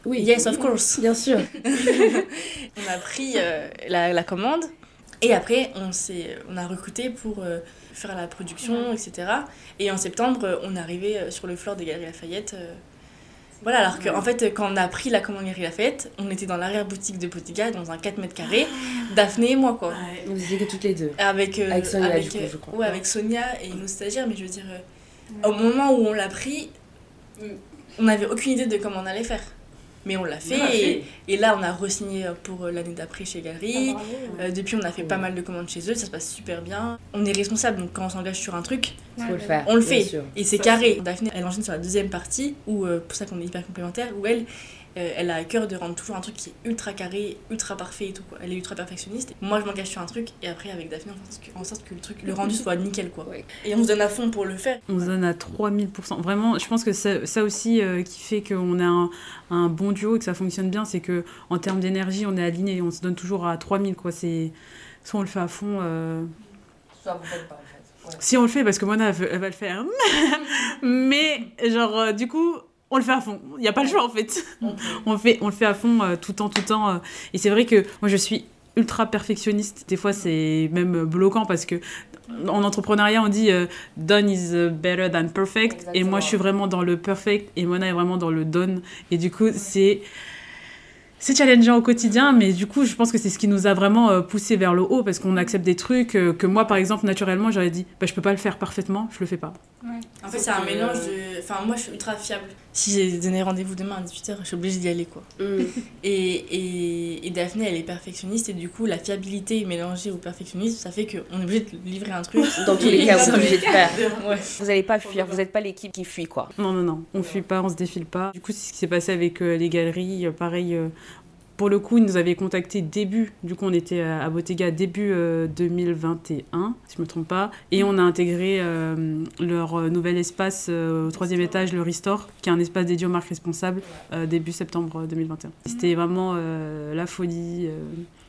Oui. Yes, of course. Bien sûr. <laughs> <laughs> on a pris la, la commande et après on, s'est, on a recruté pour faire la production, etc. Et en septembre, on est arrivé sur le floor des Galeries Lafayette. Voilà, alors qu'en fait, quand on a pris la commande Galerie Lafayette, on était dans l'arrière-boutique de Bottega, dans un 4 mètres carrés, Daphné et moi, quoi. Vous étiez que toutes les deux. Avec, euh, Avec Sonia, avec, du coup, je crois. Ouais, avec Sonia et nos stagiaires, mais je veux dire, euh, au moment où on l'a pris, on n'avait aucune idée de comment on allait faire. Mais on l'a fait, et, et là on a re-signé pour euh, l'année d'après chez Galerie. Euh, depuis, on a fait pas mal de commandes chez eux, ça se passe super bien. On est responsable, donc quand on s'engage sur un truc, Faut le faire. on le fait. sûr. Et c'est carré. Daphné, elle enchaîne sur la deuxième partie, où, euh, pour ça qu'on est hyper complémentaires, où elle, euh, elle a à cœur de rendre toujours un truc qui est ultra carré, ultra parfait et tout. Quoi. Elle est ultra perfectionniste. Moi, je m'engage sur un truc, et après, avec Daphné, on fait en sorte que, le, truc, le rendu soit nickel. Quoi. Ouais. Et on se donne à fond pour le faire. On se donne à 3000%. Vraiment, je pense que ça, ça aussi euh, qui fait qu'on a un, un bon duo et que ça fonctionne bien, c'est que en termes d'énergie, on est aligné, on se donne toujours à 3000 quoi. C'est soit on le fait à fond. euh, Soit vous faites pas, en fait. Ouais. Si on le fait, parce que Mona elle, va le faire, <laughs> mais genre euh, du coup. On le fait à fond. Il n'y a pas le choix en fait. <laughs> on, fait, on le fait à fond euh, tout le temps, tout le temps. euh. Et c'est vrai que moi je suis ultra perfectionniste. Des fois c'est même bloquant parce que en entrepreneuriat on dit euh, done is better than perfect. Et moi je suis vraiment dans le perfect et Mona est vraiment dans le done. Et du coup c'est c'est challengeant au quotidien, mais du coup, je pense que c'est ce qui nous a vraiment euh, poussé vers le haut parce qu'on accepte des trucs euh, que moi, par exemple, naturellement, j'aurais dit, bah, je peux pas le faire parfaitement, je le fais pas. En fait, c'est un mélange de. Enfin, moi, je suis ultra fiable. Si j'ai donné rendez-vous demain à 18h, je suis obligée d'y aller, quoi. Mm. <laughs> Et, et, et Daphné, elle est perfectionniste, et du coup, la fiabilité mélangée au perfectionnisme, ça fait qu'on est obligé de livrer un truc. Dans tous les cas, <laughs> vous êtes obligé de faire. <laughs> Ouais. Vous n'allez pas fuir, vous n'êtes pas l'équipe qui fuit, quoi. Non, non, non, on fuit pas, on se défile pas. Du coup, c'est ce qui s'est passé avec euh, les galeries. euh, pareil, euh, pour le coup, ils nous avaient contacté début, du coup, on était à, Bottega début euh, 2021, si je me trompe pas. Et on a intégré euh, leur euh, nouvel espace euh, au troisième étage, le Restore, qui est un espace dédié aux marques responsables, euh, début septembre 2021. C'était vraiment euh, la folie. euh.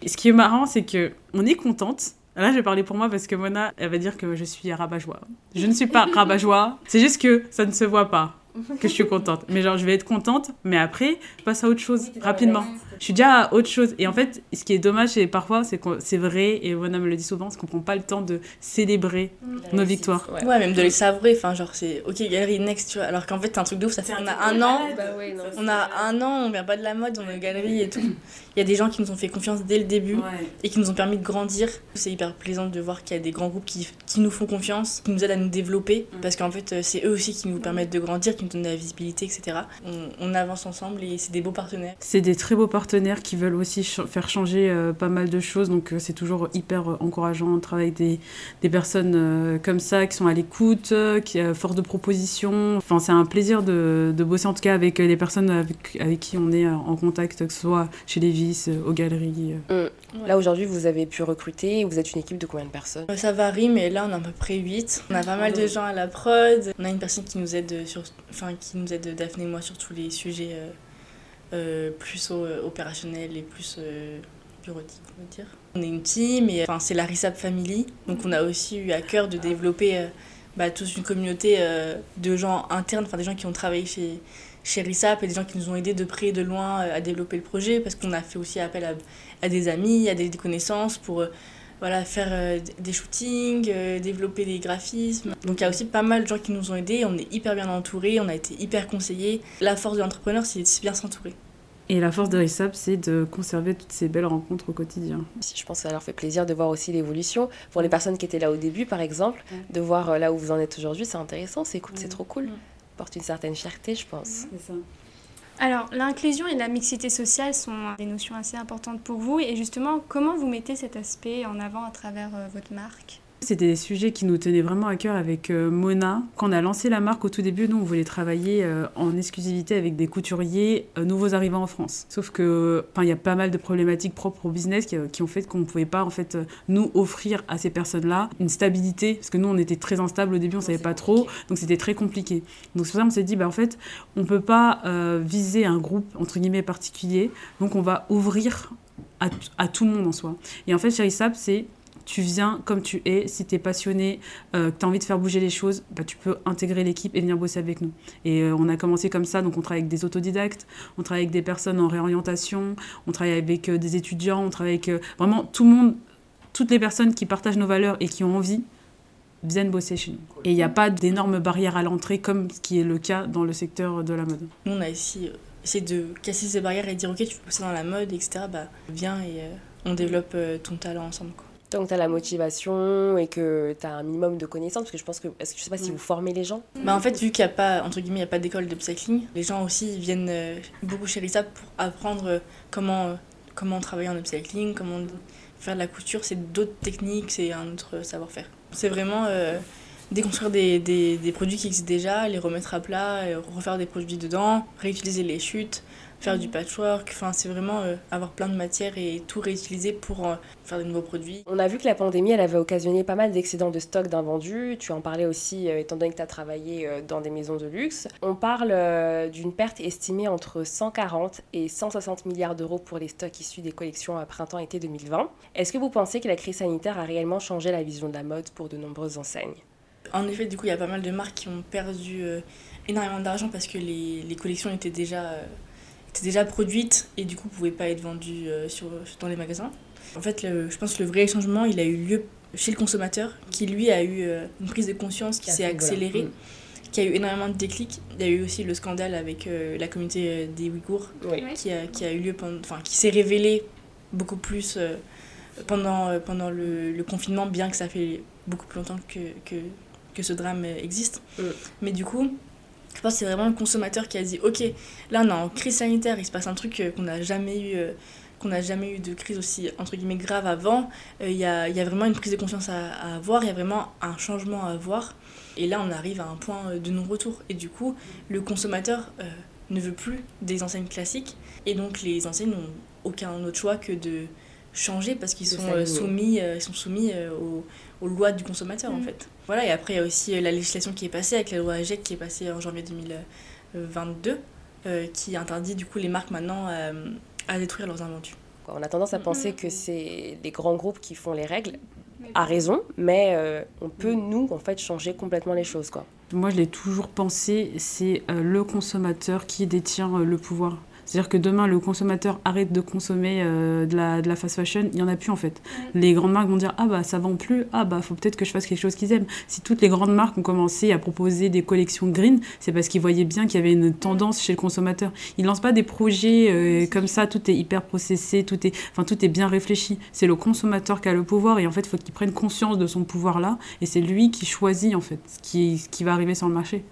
Et ce qui est marrant, c'est que on est contente. Là, je vais parler pour moi parce que Mona, elle va dire que je suis rabat-joie. Je ne suis pas <laughs> rabat-joie. C'est juste que ça ne se voit pas que je suis contente. Mais genre, je vais être contente, mais après, je passe à autre chose rapidement. Je suis déjà à autre chose. Et en fait, ce qui est dommage, c'est parfois, c'est que c'est vrai, et Mona me le dit souvent, c'est qu'on prend pas le temps de célébrer nos victoires. Ouais. Ouais, même de les savourer. Enfin, genre, c'est ok, galerie next, tu vois. Alors qu'en fait, c'est un truc de ouf. Ça fait, on a un an. Bah ouais, non, On a un an, on vient pas de la mode, on est galerie et tout. Il y a des gens qui nous ont fait confiance dès le début et qui nous ont permis de grandir. C'est hyper plaisant de voir qu'il y a des grands groupes qui, qui nous font confiance, qui nous aident à nous développer, Mm. parce qu'en fait, euh, c'est eux aussi qui nous permettent de grandir, qui nous donnent de la visibilité, etc. On, on avance ensemble et c'est des beaux partenaires. C'est des très beaux partenaires qui veulent aussi ch- faire changer euh, pas mal de choses, donc euh, c'est toujours hyper euh, encourageant de travailler avec des, des personnes euh, comme ça, qui sont à l'écoute, qui a force de proposition. Enfin, c'est un plaisir de, de bosser en tout cas avec les personnes avec, avec qui on est en contact, que ce soit chez Lévis, euh, aux galeries. euh. Là, aujourd'hui, vous avez pu recruter. Vous êtes une équipe de combien de personnes? Ça varie, mais là, on a à peu près 8. On a pas mal de gens à la prod. On a une personne qui nous aide, sur, enfin, qui nous aide Daphné et moi sur tous les sujets plus euh, opérationnels et plus euh, bureautiques, on va dire. On est une team et enfin, c'est la RISAP Family. Donc, on a aussi eu à cœur de développer euh, bah, toute une communauté euh, de gens internes, enfin des gens qui ont travaillé chez, chez RISAP et des gens qui nous ont aidés de près et de loin euh, à développer le projet parce qu'on a fait aussi appel à, des amis, à des connaissances pour. Voilà, faire euh, des shootings, euh, développer des graphismes. Donc il y a aussi pas mal de gens qui nous ont aidés, on est hyper bien entourés, on a été hyper conseillés. La force de l'entrepreneur, c'est de bien s'entourer. Et la force de RISAP, c'est de conserver toutes ces belles rencontres au quotidien. Je pense que ça leur fait plaisir de voir aussi l'évolution. Pour les personnes qui étaient là au début, par exemple, de voir euh, là où vous en êtes aujourd'hui, c'est intéressant, c'est cool, c'est trop cool. Porte une certaine fierté, je pense. C'est ça. Alors, l'inclusion et la mixité sociale sont des notions assez importantes pour vous. Et justement, comment vous mettez cet aspect en avant à travers euh, votre marque? C'était des sujets qui nous tenaient vraiment à cœur avec euh, Mona. Quand on a lancé la marque au tout début, nous, on voulait travailler euh, en exclusivité avec des couturiers euh, nouveaux arrivants en France. Sauf que, il y a pas mal de problématiques propres au business qui, ont fait qu'on ne pouvait pas, en fait, nous offrir à ces personnes-là une stabilité. Parce que nous, on était très instable au début, on ne savait pas trop. Donc, c'était très compliqué. Donc, c'est pour ça qu'on s'est dit, bah, en fait, on ne peut pas viser un groupe, entre guillemets, particulier. Donc, on va ouvrir à, à, tout le monde en soi. Et en fait, Sap, c'est tu viens comme tu es. Si tu es passionné, euh, que tu as envie de faire bouger les choses, bah, tu peux intégrer l'équipe et venir bosser avec nous. Et euh, on a commencé comme ça. Donc, on travaille avec des autodidactes, on travaille avec des personnes en réorientation, on travaille avec euh, des étudiants, on travaille avec vraiment tout le monde, toutes les personnes qui partagent nos valeurs et qui ont envie viennent bosser chez nous. Et il n'y a pas d'énormes barrières à l'entrée comme ce qui est le cas dans le secteur de la mode. Nous, on a essayé de casser ces barrières et dire ok, tu peux bosser dans la mode, etc. Bah, viens et on développe ton talent ensemble. Tant que tu as la motivation et que tu as un minimum de connaissances, parce que je pense que, est-ce que je sais pas si vous formez les gens? Bah En fait, vu qu'il n'y a pas, entre guillemets, il y a pas d'école de cycling, les gens aussi viennent euh, beaucoup chez Risa pour apprendre euh, comment, euh, comment travailler en upcycling, comment faire de la couture, c'est d'autres techniques, c'est un autre savoir-faire. C'est vraiment déconstruire des, des, des, produits qui existent déjà, les remettre à plat, refaire des produits dedans, réutiliser les chutes, faire du patchwork. Enfin, c'est vraiment euh, avoir plein de matières et tout réutiliser pour euh, faire de nouveaux produits. On a vu que la pandémie, elle avait occasionné pas mal d'excédents de stock d'invendus. Tu en parlais aussi, euh, étant donné que tu as travaillé dans des maisons de luxe. On parle d'une perte estimée entre 140 et 160 milliards d'euros pour les stocks issus des collections à printemps-été 2020. Est-ce que vous pensez que la crise sanitaire a réellement changé la vision de la mode pour de nombreuses enseignes? En effet, du coup, il y a pas mal de marques qui ont perdu énormément d'argent parce que les, les collections étaient déjà était déjà produite et du coup pouvait pas être vendue euh, sur, dans les magasins. En fait, je pense que le vrai changement, il a eu lieu chez le consommateur, qui lui a eu euh, une prise de conscience qui s'est accélérée, mm. qui a eu énormément de déclics. Il y a eu aussi le scandale avec euh, la communauté des Ouïghours, qui, a, qui a eu lieu, enfin qui s'est révélé beaucoup plus pendant, pendant le, le, confinement, bien que ça fait beaucoup plus longtemps que, que, que ce drame existe. Mm. Mais du coup, je pense que c'est vraiment le consommateur qui a dit ok là on est en crise sanitaire il se passe un truc euh, qu'on n'a jamais eu euh, qu'on n'a jamais eu de crise aussi entre guillemets grave avant. Euh, il y, a, y, a, vraiment une prise de conscience à, avoir il y a vraiment un changement à avoir. Et là on arrive à un point de non-retour. Et du coup le consommateur ne veut plus des enseignes classiques. Et donc les enseignes n'ont aucun autre choix que de changer parce qu'ils sont, soumis, ils sont soumis aux, aux lois du consommateur en mm. fait. Voilà, et après il y a aussi euh, la législation qui est passée avec la loi AGEC qui est passée en janvier 2022 euh, qui interdit du coup les marques maintenant euh, à détruire leurs invendus. On a tendance à penser mm. que c'est les grands groupes qui font les règles, à raison, mais on peut nous en fait changer complètement les choses quoi. Moi je l'ai toujours pensé, c'est le consommateur qui détient le pouvoir. C'est-à-dire que demain, le consommateur arrête de consommer euh, de, la, de la fast fashion, il n'y en a plus en fait. Les grandes marques vont dire Ah bah ça vend plus, ah bah faut peut-être que je fasse quelque chose qu'ils aiment. Si toutes les grandes marques ont commencé à proposer des collections green, c'est parce qu'ils voyaient bien qu'il y avait une tendance chez le consommateur. Ils lancent pas des projets euh, comme ça, tout est hyper processé, tout est, enfin, tout est bien réfléchi. C'est le consommateur qui a le pouvoir et en fait, il faut qu'il prenne conscience de son pouvoir là et c'est lui qui choisit en fait ce qui, ce qui va arriver sur le marché.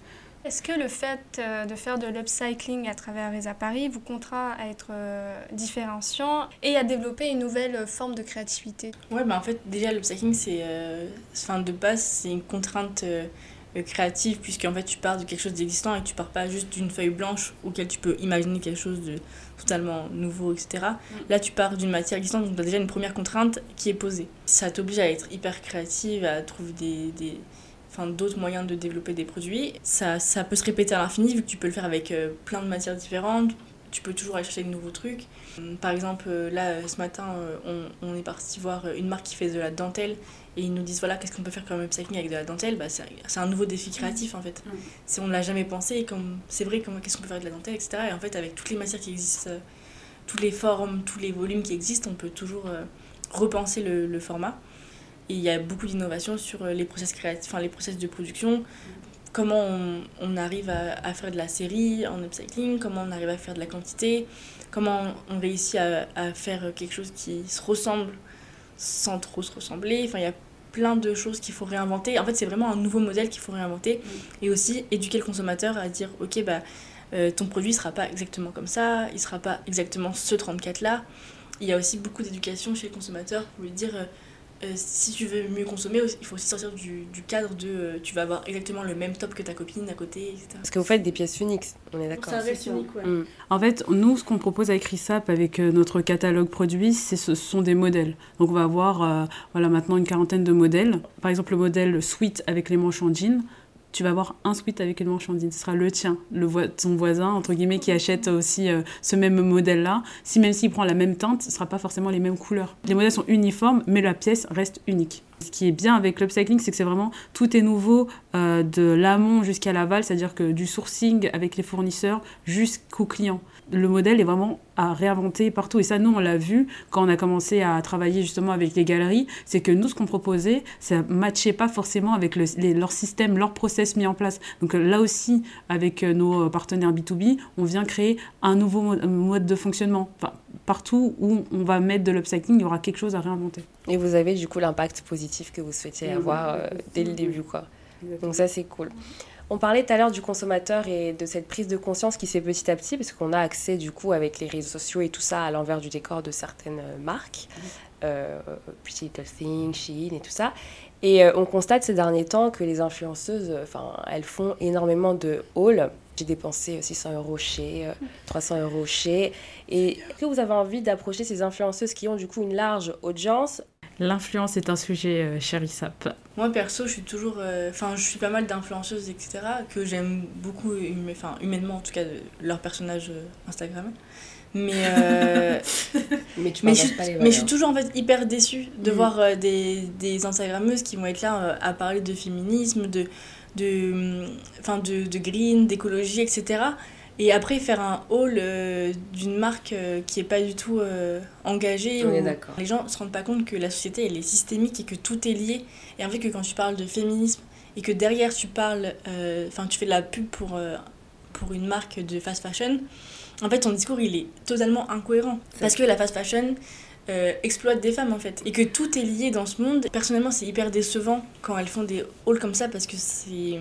Est-ce que le fait euh, de faire de l'upcycling à travers Reza Paris vous contraint à être euh, différenciant et à développer une nouvelle forme de créativité? Ouais, bah en fait, déjà, l'upcycling, c'est, euh, enfin, de base, c'est une contrainte créative, puisqu'en fait, tu pars de quelque chose d'existant et tu pars pas juste d'une feuille blanche auquel tu peux imaginer quelque chose de totalement nouveau, etc. Mm. Là, tu pars d'une matière existante, donc tu as déjà une première contrainte qui est posée. Ça t'oblige à être hyper créative, à trouver des, des enfin d'autres moyens de développer des produits. Ça, ça peut se répéter à l'infini vu que tu peux le faire avec euh, plein de matières différentes. Tu peux toujours aller chercher de nouveaux trucs. Hum, par exemple, euh, là, euh, ce matin, on, on, est parti voir une marque qui fait de la dentelle et ils nous disent voilà, qu'est-ce qu'on peut faire comme upcycling avec de la dentelle? Bah, C'est un nouveau défi créatif en fait. Si on ne l'a jamais pensé, c'est vrai, qu'est-ce qu'on peut faire avec de la dentelle, etc. Et en fait, avec toutes les matières qui existent, toutes les formes, tous les volumes qui existent, on peut toujours repenser le, le format. Et il y a beaucoup d'innovations sur euh, les process créatifs, enfin les process de production, comment on, arrive à, faire de la série en upcycling, comment on arrive à faire de la quantité, comment on réussit à, à faire quelque chose qui se ressemble sans trop se ressembler. Enfin, il y a plein de choses qu'il faut réinventer. En fait, c'est vraiment un nouveau modèle qu'il faut réinventer. Et aussi éduquer le consommateur à dire, ok, bah, euh, ton produit ne sera pas exactement comme ça, il ne sera pas exactement ce 34 là. Il y a aussi beaucoup d'éducation chez le consommateur pour lui dire... Euh, euh, si tu veux mieux consommer, il faut aussi sortir du, du cadre de euh, tu vas avoir exactement le même top que ta copine à côté, etc. Parce que vous faites des pièces uniques, on est d'accord. Ça reste unique, ouais. Mm. En fait, nous, ce qu'on propose avec RISAP, avec euh, notre catalogue produit, ce sont des modèles. Donc on va avoir voilà, maintenant une quarantaine de modèles. Par exemple, le modèle Sweet avec les manches en jean tu vas avoir un sweat avec une marchandise. Ce sera le tien, le vo ton voisin, entre guillemets, qui achète aussi euh, ce même modèle-là. Si même s'il prend la même teinte, ce ne sera pas forcément les mêmes couleurs. Les modèles sont uniformes, mais la pièce reste unique. Ce qui est bien avec l'upcycling, c'est que c'est vraiment tout est nouveau euh, de l'amont jusqu'à l'aval, c'est-à-dire que du sourcing avec les fournisseurs jusqu'au client le modèle est vraiment à réinventer partout. Et ça, nous, on l'a vu quand on a commencé à travailler justement avec les galeries, c'est que nous, ce qu'on proposait, ça ne matchait pas forcément avec leur système, leur process mis en place. Donc là aussi, avec euh, nos partenaires B2B, on vient créer un nouveau mode de fonctionnement. Enfin, partout où on va mettre de l'upcycling, il y aura quelque chose à réinventer. Et vous avez du coup l'impact positif que vous souhaitiez avoir euh, dès le début. Quoi. Donc ça, c'est cool. On parlait tout à l'heure du consommateur et de cette prise de conscience qui se fait petit à petit, parce qu'on a accès du coup avec les réseaux sociaux et tout ça à l'envers du décor de certaines euh, marques, euh, Pretty Little Thing, Shein et tout ça. Et euh, on constate ces derniers temps que les influenceuses, enfin, elles font énormément de hauls. J'ai dépensé 600 euros chez, 300 euros chez. Et est-ce que vous avez envie d'approcher ces influenceuses qui ont du coup une large audience L'influence est un sujet euh, cher Moi perso, je suis toujours, euh, enfin, je suis pas mal d'influenceuses, etc. que j'aime beaucoup, enfin, humainement en tout cas, de leur personnage euh, Instagram. Mais, <laughs> mais, tu mais, je, mais je suis toujours en fait hyper déçue de mm. voir des, des Instagrammeuses qui vont être là à parler de féminisme, de, de, de, de green, d'écologie, etc et après faire un haul euh, d'une marque euh, qui est pas du tout euh, engagée. On d'accord. Les gens se rendent pas compte que la société elle est systémique et que tout est lié. Et en fait que quand tu parles de féminisme et que derrière tu parles, enfin tu fais de la pub pour, pour une marque de fast fashion, en fait ton discours il est totalement incohérent. Parce que la fast fashion exploite des femmes en fait. Et que tout est lié dans ce monde. Personnellement c'est hyper décevant quand elles font des hauls comme ça parce que c'est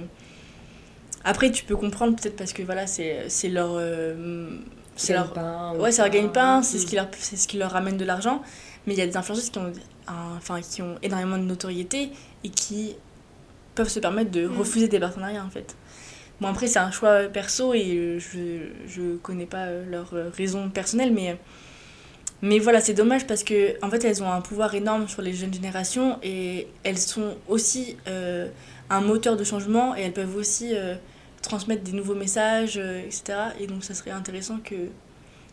après, tu peux comprendre peut-être parce que voilà, c'est leur. Euh, c'est leur. Pain, ouais, c'est leur gagne-pain, c'est ce, qui leur, ce qui leur ramène de l'argent. Mais il y a des influenceurs qui ont, enfin, qui ont énormément de notoriété et qui peuvent se permettre de mm. refuser des partenariats en fait. Bon, après, c'est un choix perso et je, je connais pas leurs raisons personnelles, mais. Mais voilà, c'est dommage parce que en fait, elles ont un pouvoir énorme sur les jeunes générations et elles sont aussi euh, un moteur de changement et elles peuvent aussi euh, transmettre des nouveaux messages, euh, etc. Et donc ça serait intéressant que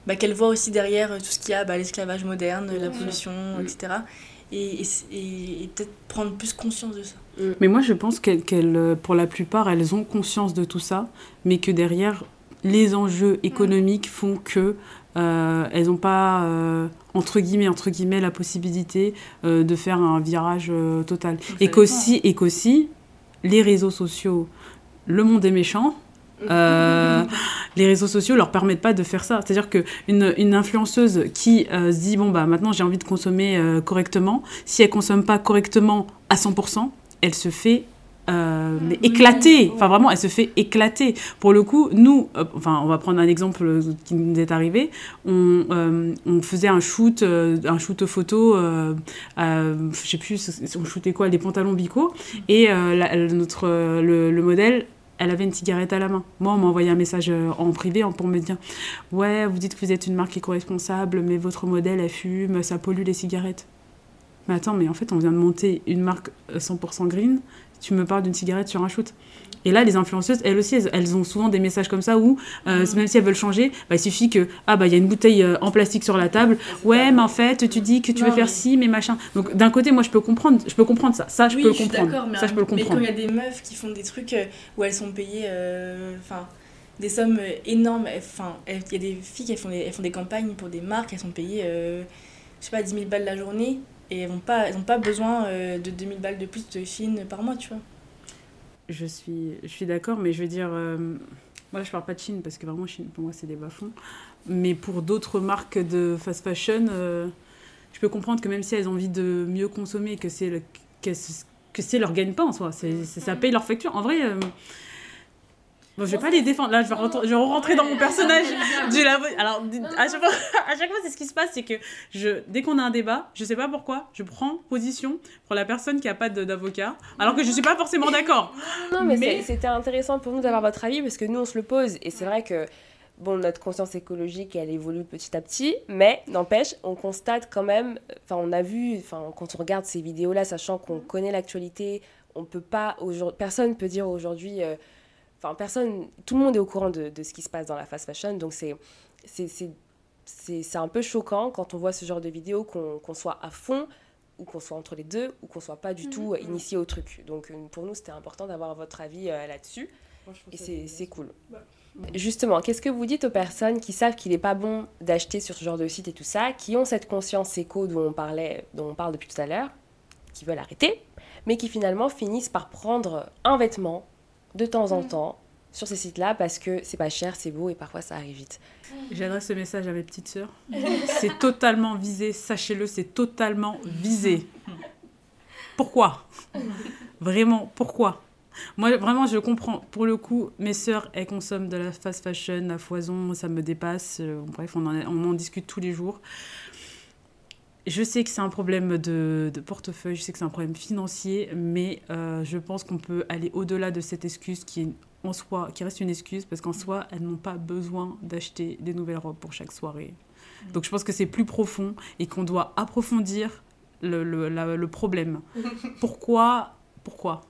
bah, qu'elle voit aussi derrière euh, tout ce qu'il y a, bah, l'esclavage moderne, la pollution, etc. Et, et, peut-être prendre plus conscience de ça. Mm. Mais moi je pense qu'elles, euh, pour la plupart, elles ont conscience de tout ça, mais que derrière, les enjeux économiques font que elles n'ont pas, entre, guillemets, entre guillemets, la possibilité de faire un virage total. Et qu'aussi, et qu'aussi, les réseaux sociaux le monde est méchant. Euh, <laughs> les réseaux sociaux leur permettent pas de faire ça. C'est-à-dire qu'une une influenceuse qui euh, se dit bon bah maintenant j'ai envie de consommer euh, correctement, si elle consomme pas correctement à 100%, elle se fait mais éclater. Enfin vraiment, elle se fait éclater. Pour le coup, nous, enfin on va prendre un exemple qui nous est arrivé. On, on faisait un shoot, un shoot photo. je sais plus, on shootait quoi, des pantalons bico et notre le, le modèle elle avait une cigarette à la main. Moi, on m'a envoyé un message euh, en privé pour me dire Ouais, vous dites que vous êtes une marque éco-responsable, mais votre modèle, elle fume, ça pollue les cigarettes. Mais attends, mais en fait, on vient de monter une marque 100% euh, green. Tu me parles d'une cigarette sur un shoot. Et là, les influenceuses, elles aussi, elles, ont souvent des messages comme ça où, euh, mm. même si elles veulent changer, bah, il suffit que, ah bah, il y a une bouteille euh, en plastique sur la table. Ouais, mais en fait, tu dis que tu veux faire ci, mais machin. Donc, d'un côté, moi, je peux comprendre, je peux comprendre ça. Ça, je peux le comprendre. Mais, ça, je peux le comprendre. Mais quand il y a des meufs qui font des trucs euh, où elles sont payées, enfin, des sommes énormes, enfin, il y a des filles qui font des, elles font des campagnes pour des marques, elles sont payées, je sais pas, 10 000 balles la journée et elles n'ont pas, elles pas besoin de 2000 balles de plus de Chine par mois, tu vois je suis, je suis d'accord, mais je veux dire, euh, moi je parle pas de Chine parce que vraiment Chine pour moi c'est des bas-fonds. Mais pour d'autres marques de fast fashion, euh, je peux comprendre que même si elles ont envie de mieux consommer, que c'est le, que, que c'est leur gagne-pain en soi, c'est, ça paye leur facture. En vrai, euh, Bon, je vais pas les défendre. Là, je vais, rentrer, je vais rentrer dans mon personnage du labo. Alors, à chaque fois, à chaque fois c'est ce qui se passe, c'est que je, dès qu'on a un débat, je sais pas pourquoi, je prends position pour la personne qui a pas d'avocat, alors que je suis pas forcément d'accord. Non, mais, c'était intéressant pour nous d'avoir votre avis parce que nous, on se le pose. Et c'est vrai que bon, notre conscience écologique, elle évolue petit à petit. Mais n'empêche, on constate quand même, enfin, on a vu, enfin, quand on regarde ces vidéos-là, sachant qu'on connaît l'actualité, on peut pas, personne peut dire aujourd'hui, euh, enfin, personne, tout le monde est au courant de, de ce qui se passe dans la fast fashion. Donc, c'est. c'est- un peu choquant quand on voit ce genre de vidéo qu'on qu'on soit à fond ou qu'on soit entre les deux ou qu'on soit pas du tout euh, initié au truc. Donc euh, pour nous, c'était important d'avoir votre avis euh, là-dessus et c'est c'est cool. Justement, qu'est-ce que vous dites aux personnes qui savent qu'il n'est pas bon d'acheter sur ce genre de site et tout ça, qui ont cette conscience éco dont on, parlait, dont on parle depuis tout à l'heure, qui veulent arrêter, mais qui finalement finissent par prendre un vêtement de temps en temps sur ces sites-là parce que c'est pas cher, c'est beau et parfois ça arrive vite. J'adresse ce message à mes petites sœurs. <laughs> C'est totalement visé, sachez-le, c'est totalement visé. Pourquoi? Vraiment, pourquoi? Moi, vraiment, je comprends. Pour le coup, mes sœurs, elles consomment de la fast fashion à foison, ça me dépasse. Euh, Bref, on en, on en discute tous les jours. Je sais que c'est un problème de, de portefeuille, je sais que c'est un problème financier, mais euh, je pense qu'on peut aller au-delà de cette excuse qui est en soi, qui reste une excuse, parce qu'en soi, elles n'ont pas besoin d'acheter des nouvelles robes pour chaque soirée. Donc je pense que c'est plus profond et qu'on doit approfondir le, le, la- le problème. <laughs> Pourquoi Pourquoi?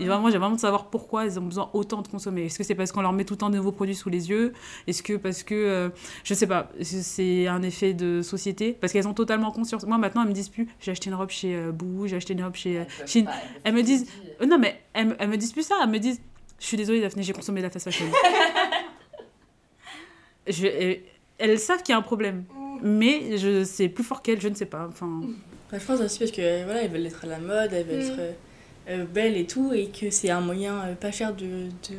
Et vraiment, j'ai vraiment de savoir pourquoi elles ont besoin autant de consommer. Est-ce que c'est parce qu'on leur met tout le temps de nouveaux produits sous les yeux? Est-ce que parce que, euh, je sais pas, c'est un effet de société? Parce qu'elles ont totalement conscience. Moi, maintenant, elles me disent plus, j'ai acheté une robe chez euh, Boo, j'ai acheté une robe chez euh, Shein. Elles me disent, Euh, non, mais elles, me- elles me disent plus ça. Elles me disent, je suis désolée, Daphné, j'ai consommé de la fast fashion. <laughs> je, elles savent qu'il y a un problème. Mais je c'est plus fort qu'elles, je ne sais pas. Enfin, Bah, je pense aussi parce que voilà, elles veulent être à la mode, elles veulent Mm. être euh, belles et tout, et que c'est un moyen euh, pas cher de. de...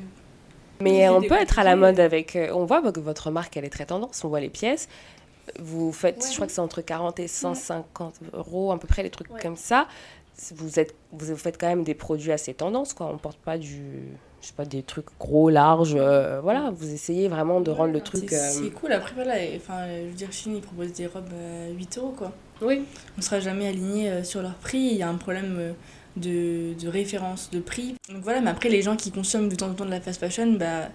Mais on peut être à la mode avec. euh, on voit que votre marque, elle est très tendance. On voit les pièces. Vous faites, je crois que c'est entre 40 et 150 euros, à peu près, les trucs Ouais. comme ça. Vous, êtes, vous faites quand même des produits assez tendance, quoi. On porte pas du. Je sais pas, des trucs gros, larges. euh, voilà, vous essayez vraiment de rendre le truc. C'est euh, cool, après voilà, enfin, je veux dire, Chine, ils proposent des robes à 8 euros quoi. Oui. On sera jamais aligné sur leur prix, il y a un problème euh, de, de référence de prix. Donc voilà, mais après, les gens qui consomment de temps en temps de la fast fashion, bah.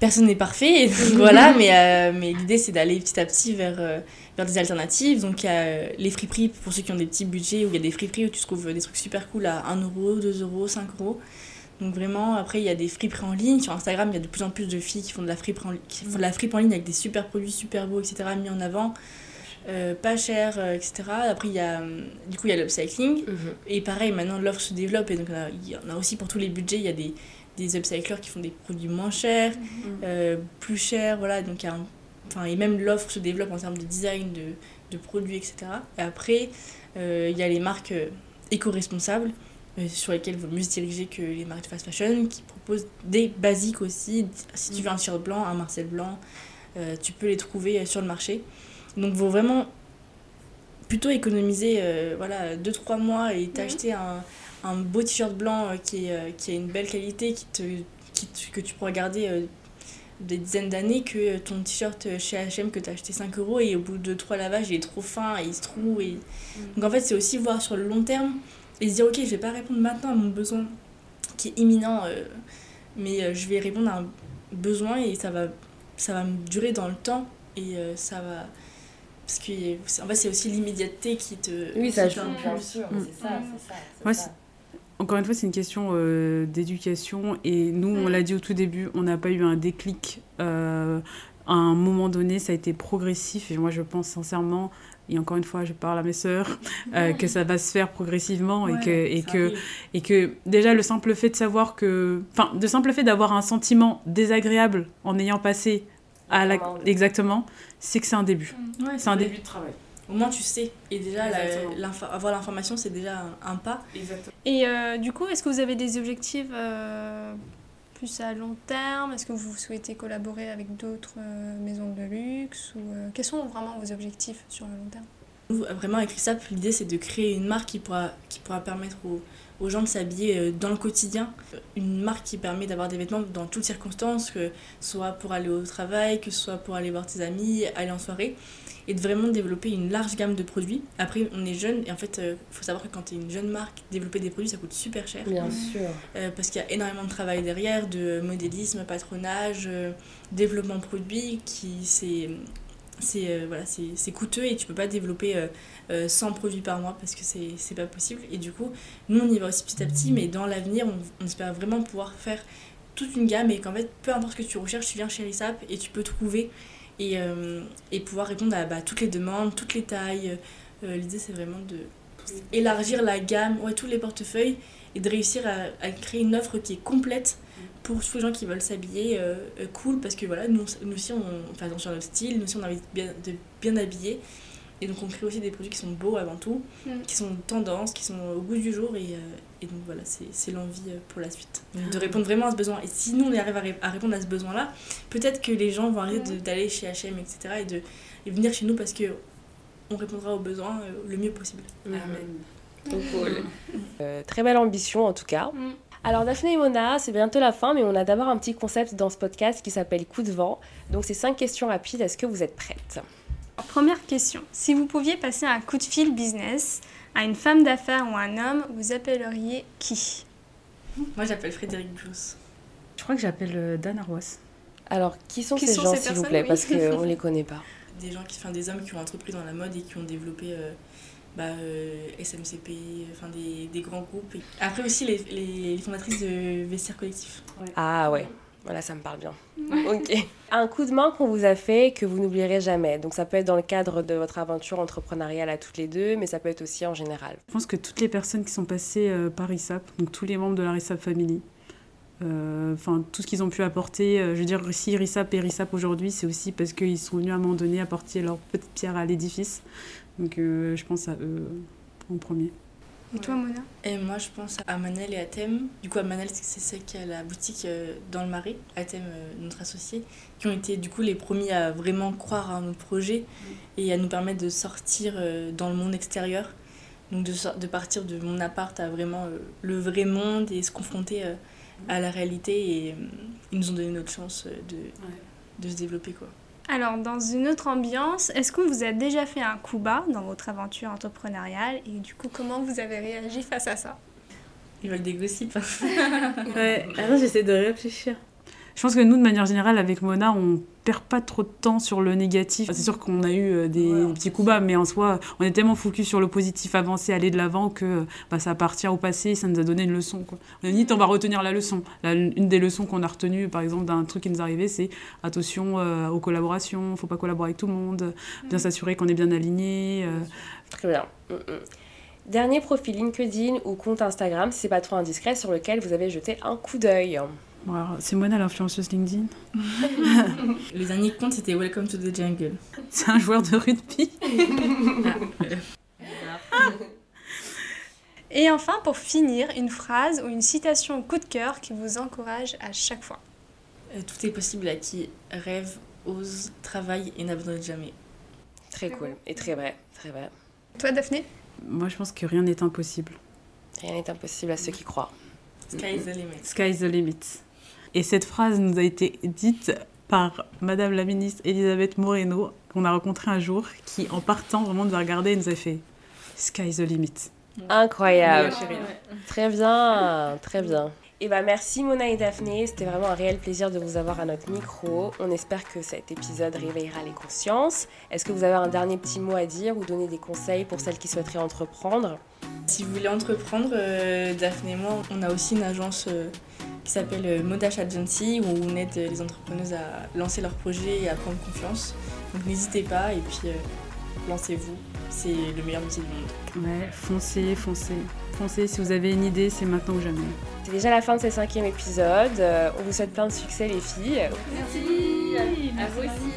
Personne n'est parfait, <laughs> donc voilà, mais, euh, mais l'idée c'est d'aller petit à petit vers, euh, vers des alternatives. Donc il y a euh, les friperies pour ceux qui ont des petits budgets, où il y a des friperies où tu trouves des trucs super cool à 1 euro, 2 euros, 5 euros. Donc vraiment, après il y a des friperies en ligne. Sur Instagram, il y a de plus en plus de filles qui font de la fripe en, qui font de la en ligne avec des super produits super beaux, etc. mis en avant. Euh, pas cher, euh, etc. Après, il y a, euh, du coup, il y a l'upcycling. Mhm. Et pareil, maintenant l'offre se développe et donc il y en a aussi pour tous les budgets. Il y a des, des upcyclers qui font des produits moins chers, euh, plus chers, voilà. Donc enfin, et même l'offre se développe en termes de design, de, de produits, etc. Et après, il y a les marques éco-responsables sur lesquelles vous mieux se diriger que les marques de fast fashion qui proposent des basiques aussi. Si tu veux un t-shirt blanc, un Marcel blanc, tu peux les trouver sur le marché. Donc, faut vraiment plutôt économiser euh, voilà 2-3 mois et t'acheter un, un beau t-shirt blanc euh, qui, est, euh, qui a une belle qualité, qui te, qui te- que tu pourras garder des dizaines d'années que ton t-shirt chez H&M que t'as acheté 5 euros et au bout de 3 lavages il est trop fin et il se trouve. Et... Donc en fait c'est aussi voir sur le long terme et se dire ok je vais pas répondre maintenant à mon besoin qui est imminent mais je vais répondre à un besoin et ça va, ça va me durer dans le temps et ça va... Parce que en fait c'est aussi l'immédiateté qui te... Oui, ça joue, bien sûr. Mm. C'est ça, ça. ça. Encore une fois, c'est une question euh, d'éducation. Et nous, on l'a dit au tout début, on n'a pas eu un déclic. euh, à un moment donné, ça a été progressif. Et moi, je pense sincèrement, et encore une fois, je parle à mes sœurs, <laughs> euh, que ça va se faire progressivement. et, que, et, que, et que déjà, le simple fait de savoir que. Enfin, le simple fait d'avoir un sentiment désagréable en ayant passé à la. Commande. Exactement, c'est que c'est un début. Ouais, C'est un début de travail. Au moins tu sais. Et déjà, la- avoir l'information, c'est déjà un, un pas. Exactement. Et euh, du coup, est-ce que vous avez des objectifs euh, plus à long terme? Est-ce que vous souhaitez collaborer avec d'autres euh, maisons de luxe ou, euh, Quels sont vraiment vos objectifs sur le long terme? Vraiment, avec RISAP, l'idée c'est de créer une marque qui pourra, qui pourra permettre aux, aux gens de s'habiller euh, dans le quotidien. Une marque qui permet d'avoir des vêtements dans toutes circonstances, que ce soit pour aller au travail, que ce soit pour aller voir tes amis, aller en soirée, et de vraiment développer une large gamme de produits. Après, on est jeune, et en fait, il euh, faut savoir que quand tu es une jeune marque, développer des produits, ça coûte super cher. Bien sûr. Euh, parce qu'il y a énormément de travail derrière, de modélisme, patronage, développement produit, qui c'est c'est euh, voilà, c'est coûteux et tu peux pas développer 100 euh, euh, produits par mois parce que c'est pas possible. Et du coup, nous on y va aussi petit à petit, mais dans l'avenir, on, espère vraiment pouvoir faire toute une gamme et qu'en fait, peu importe ce que tu recherches, tu viens chez Risap et tu peux trouver et, et pouvoir répondre à bah, toutes les demandes, toutes les tailles. L'idée c'est vraiment de élargir la gamme, ouais, tous les portefeuilles et de réussir à, à créer une offre qui est complète pour tous les gens qui veulent s'habiller euh, euh, cool parce que voilà nous, nous aussi on, fait attention à notre style nous aussi on a envie de bien, de bien habiller. Et donc on crée aussi des produits qui sont beaux avant tout mm. qui sont tendance qui sont au goût du jour et, euh, et donc voilà c'est l'envie pour la suite. De répondre vraiment à ce besoin. Et si nous on arrive à, répondre à ce besoin là peut-être que les gens vont arrêter d'aller chez H&M etc et de et venir chez nous parce que on répondra aux besoins le mieux possible. Amen. cool. très belle ambition en tout cas. Alors Daphné et Mona, c'est bientôt la fin, mais on a d'abord un petit concept dans ce podcast qui s'appelle Coup de vent. Donc c'est cinq questions rapides, est-ce que vous êtes prêtes Première question, si vous pouviez passer un coup de fil business à une femme d'affaires ou un homme, vous appelleriez qui? Moi j'appelle Frédéric Blousse. Je crois que j'appelle euh, Dan Arwas. Alors qui sont ces gens s'il vous plaît? Parce qu'on ne <laughs> les connaît pas. Des gens qui font des hommes qui ont entrepris dans la mode et qui ont développé... Euh, bah, euh, SMCP, enfin des, des, grands groupes. Après aussi les, les, fondatrices de Vestiaire Collectif. Ah ouais, voilà, ça me parle bien. ok. Un coup de main qu'on vous a fait que vous n'oublierez jamais. Donc ça peut être dans le cadre de votre aventure entrepreneuriale à toutes les deux, mais ça peut être aussi en général. Je pense que toutes les personnes qui sont passées euh, par ISAP, donc tous les membres de la RISAP Family, euh, enfin tout ce qu'ils ont pu apporter, je veux dire, si RISAP et RISAP aujourd'hui, c'est aussi parce qu'ils sont venus à un moment donné apporter leur petite pierre à l'édifice. Donc euh, je pense à eux en premier. Et toi, Mona Et moi, je pense à Manel et à Thème. Du coup, à Manel, c'est celle qui a la boutique euh, dans le Marais, à Thème, euh, notre associé, qui ont été du coup les premiers à vraiment croire à notre projet et à nous permettre de sortir dans le monde extérieur. Donc de, de partir de mon appart à vraiment le vrai monde et se confronter à la réalité. Et ils nous ont donné notre chance de, de se développer. quoi. Alors, dans une autre ambiance, est-ce qu'on vous a déjà fait un coup bas dans votre aventure entrepreneuriale et du coup, comment vous avez réagi face à ça? Ils veulent des gossips. <laughs> ouais, alors j'essaie de réfléchir. Je pense que nous, de manière générale, avec Mona, on perd pas trop de temps sur le négatif. C'est sûr qu'on a eu euh, des, petits coups bas, mais en soi, on est tellement focus sur le positif, avancer, aller de l'avant, que bah, ça appartient au passé, ça nous a donné une leçon. Quoi. On a dit, on va retenir la leçon. une des leçons qu'on a retenues, par exemple, d'un truc qui nous est arrivé, c'est attention euh, aux collaborations, faut pas collaborer avec tout le monde, bien mm. s'assurer qu'on est bien aligné. Euh. Très bien. Mm, mm. Dernier profil LinkedIn ou compte Instagram, si c'est pas trop indiscret, sur lequel vous avez jeté un coup d'œil. C'est Mona l'influenceuse LinkedIn. <laughs> Le dernier compte c'était Welcome to the Jungle. <laughs> C'est un joueur de rugby. <laughs> Et enfin, pour finir, une phrase ou une citation coup de cœur qui vous encourage à chaque fois. Euh, tout est possible à qui rêve, ose, travaille et n'abandonne jamais. Très cool et très vrai, très vrai. Toi, Daphné? Moi, je pense que rien n'est impossible. Rien n'est impossible à ceux qui croient. Sky is the limit. Sky is the limit. Et cette phrase nous a été dite par Madame la ministre Elisabeth Moreno, qu'on a rencontrée un jour, qui, en partant, vraiment nous a regardé et nous a fait Sky is the limit. Incroyable. Très bien, très bien. Et eh bah ben, merci Mona et Daphné, c'était vraiment un réel plaisir de vous avoir à notre micro. On espère que cet épisode réveillera les consciences. Est-ce que vous avez un dernier petit mot à dire ou donner des conseils pour celles qui souhaiteraient entreprendre? Si vous voulez entreprendre, euh, Daphné et moi, on a aussi une agence euh, qui s'appelle euh, Modash Agency où on aide les entrepreneuses à lancer leurs projets et à prendre confiance. Donc n'hésitez pas et puis lancez-vous, c'est le meilleur métier du monde. Ouais, foncez, foncez. Foncez, si vous avez une idée, c'est maintenant ou jamais. C'est déjà la fin de ce cinquième épisode. Euh, on vous souhaite plein de succès, les filles. Merci. À vous aussi.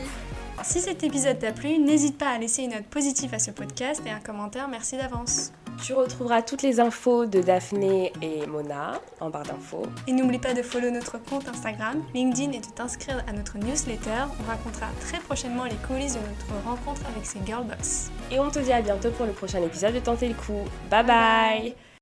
Si cet épisode t'a plu, n'hésite pas à laisser une note positive à ce podcast et un commentaire. Merci d'avance. Tu retrouveras toutes les infos de Daphné et Mona en barre d'infos. Et n'oublie pas de follow notre compte Instagram, LinkedIn et de t'inscrire à notre newsletter. On racontera très prochainement les coulisses de notre rencontre avec ces girl boss. Et on te dit à bientôt pour le prochain épisode de Tenter le coup. bye, bye.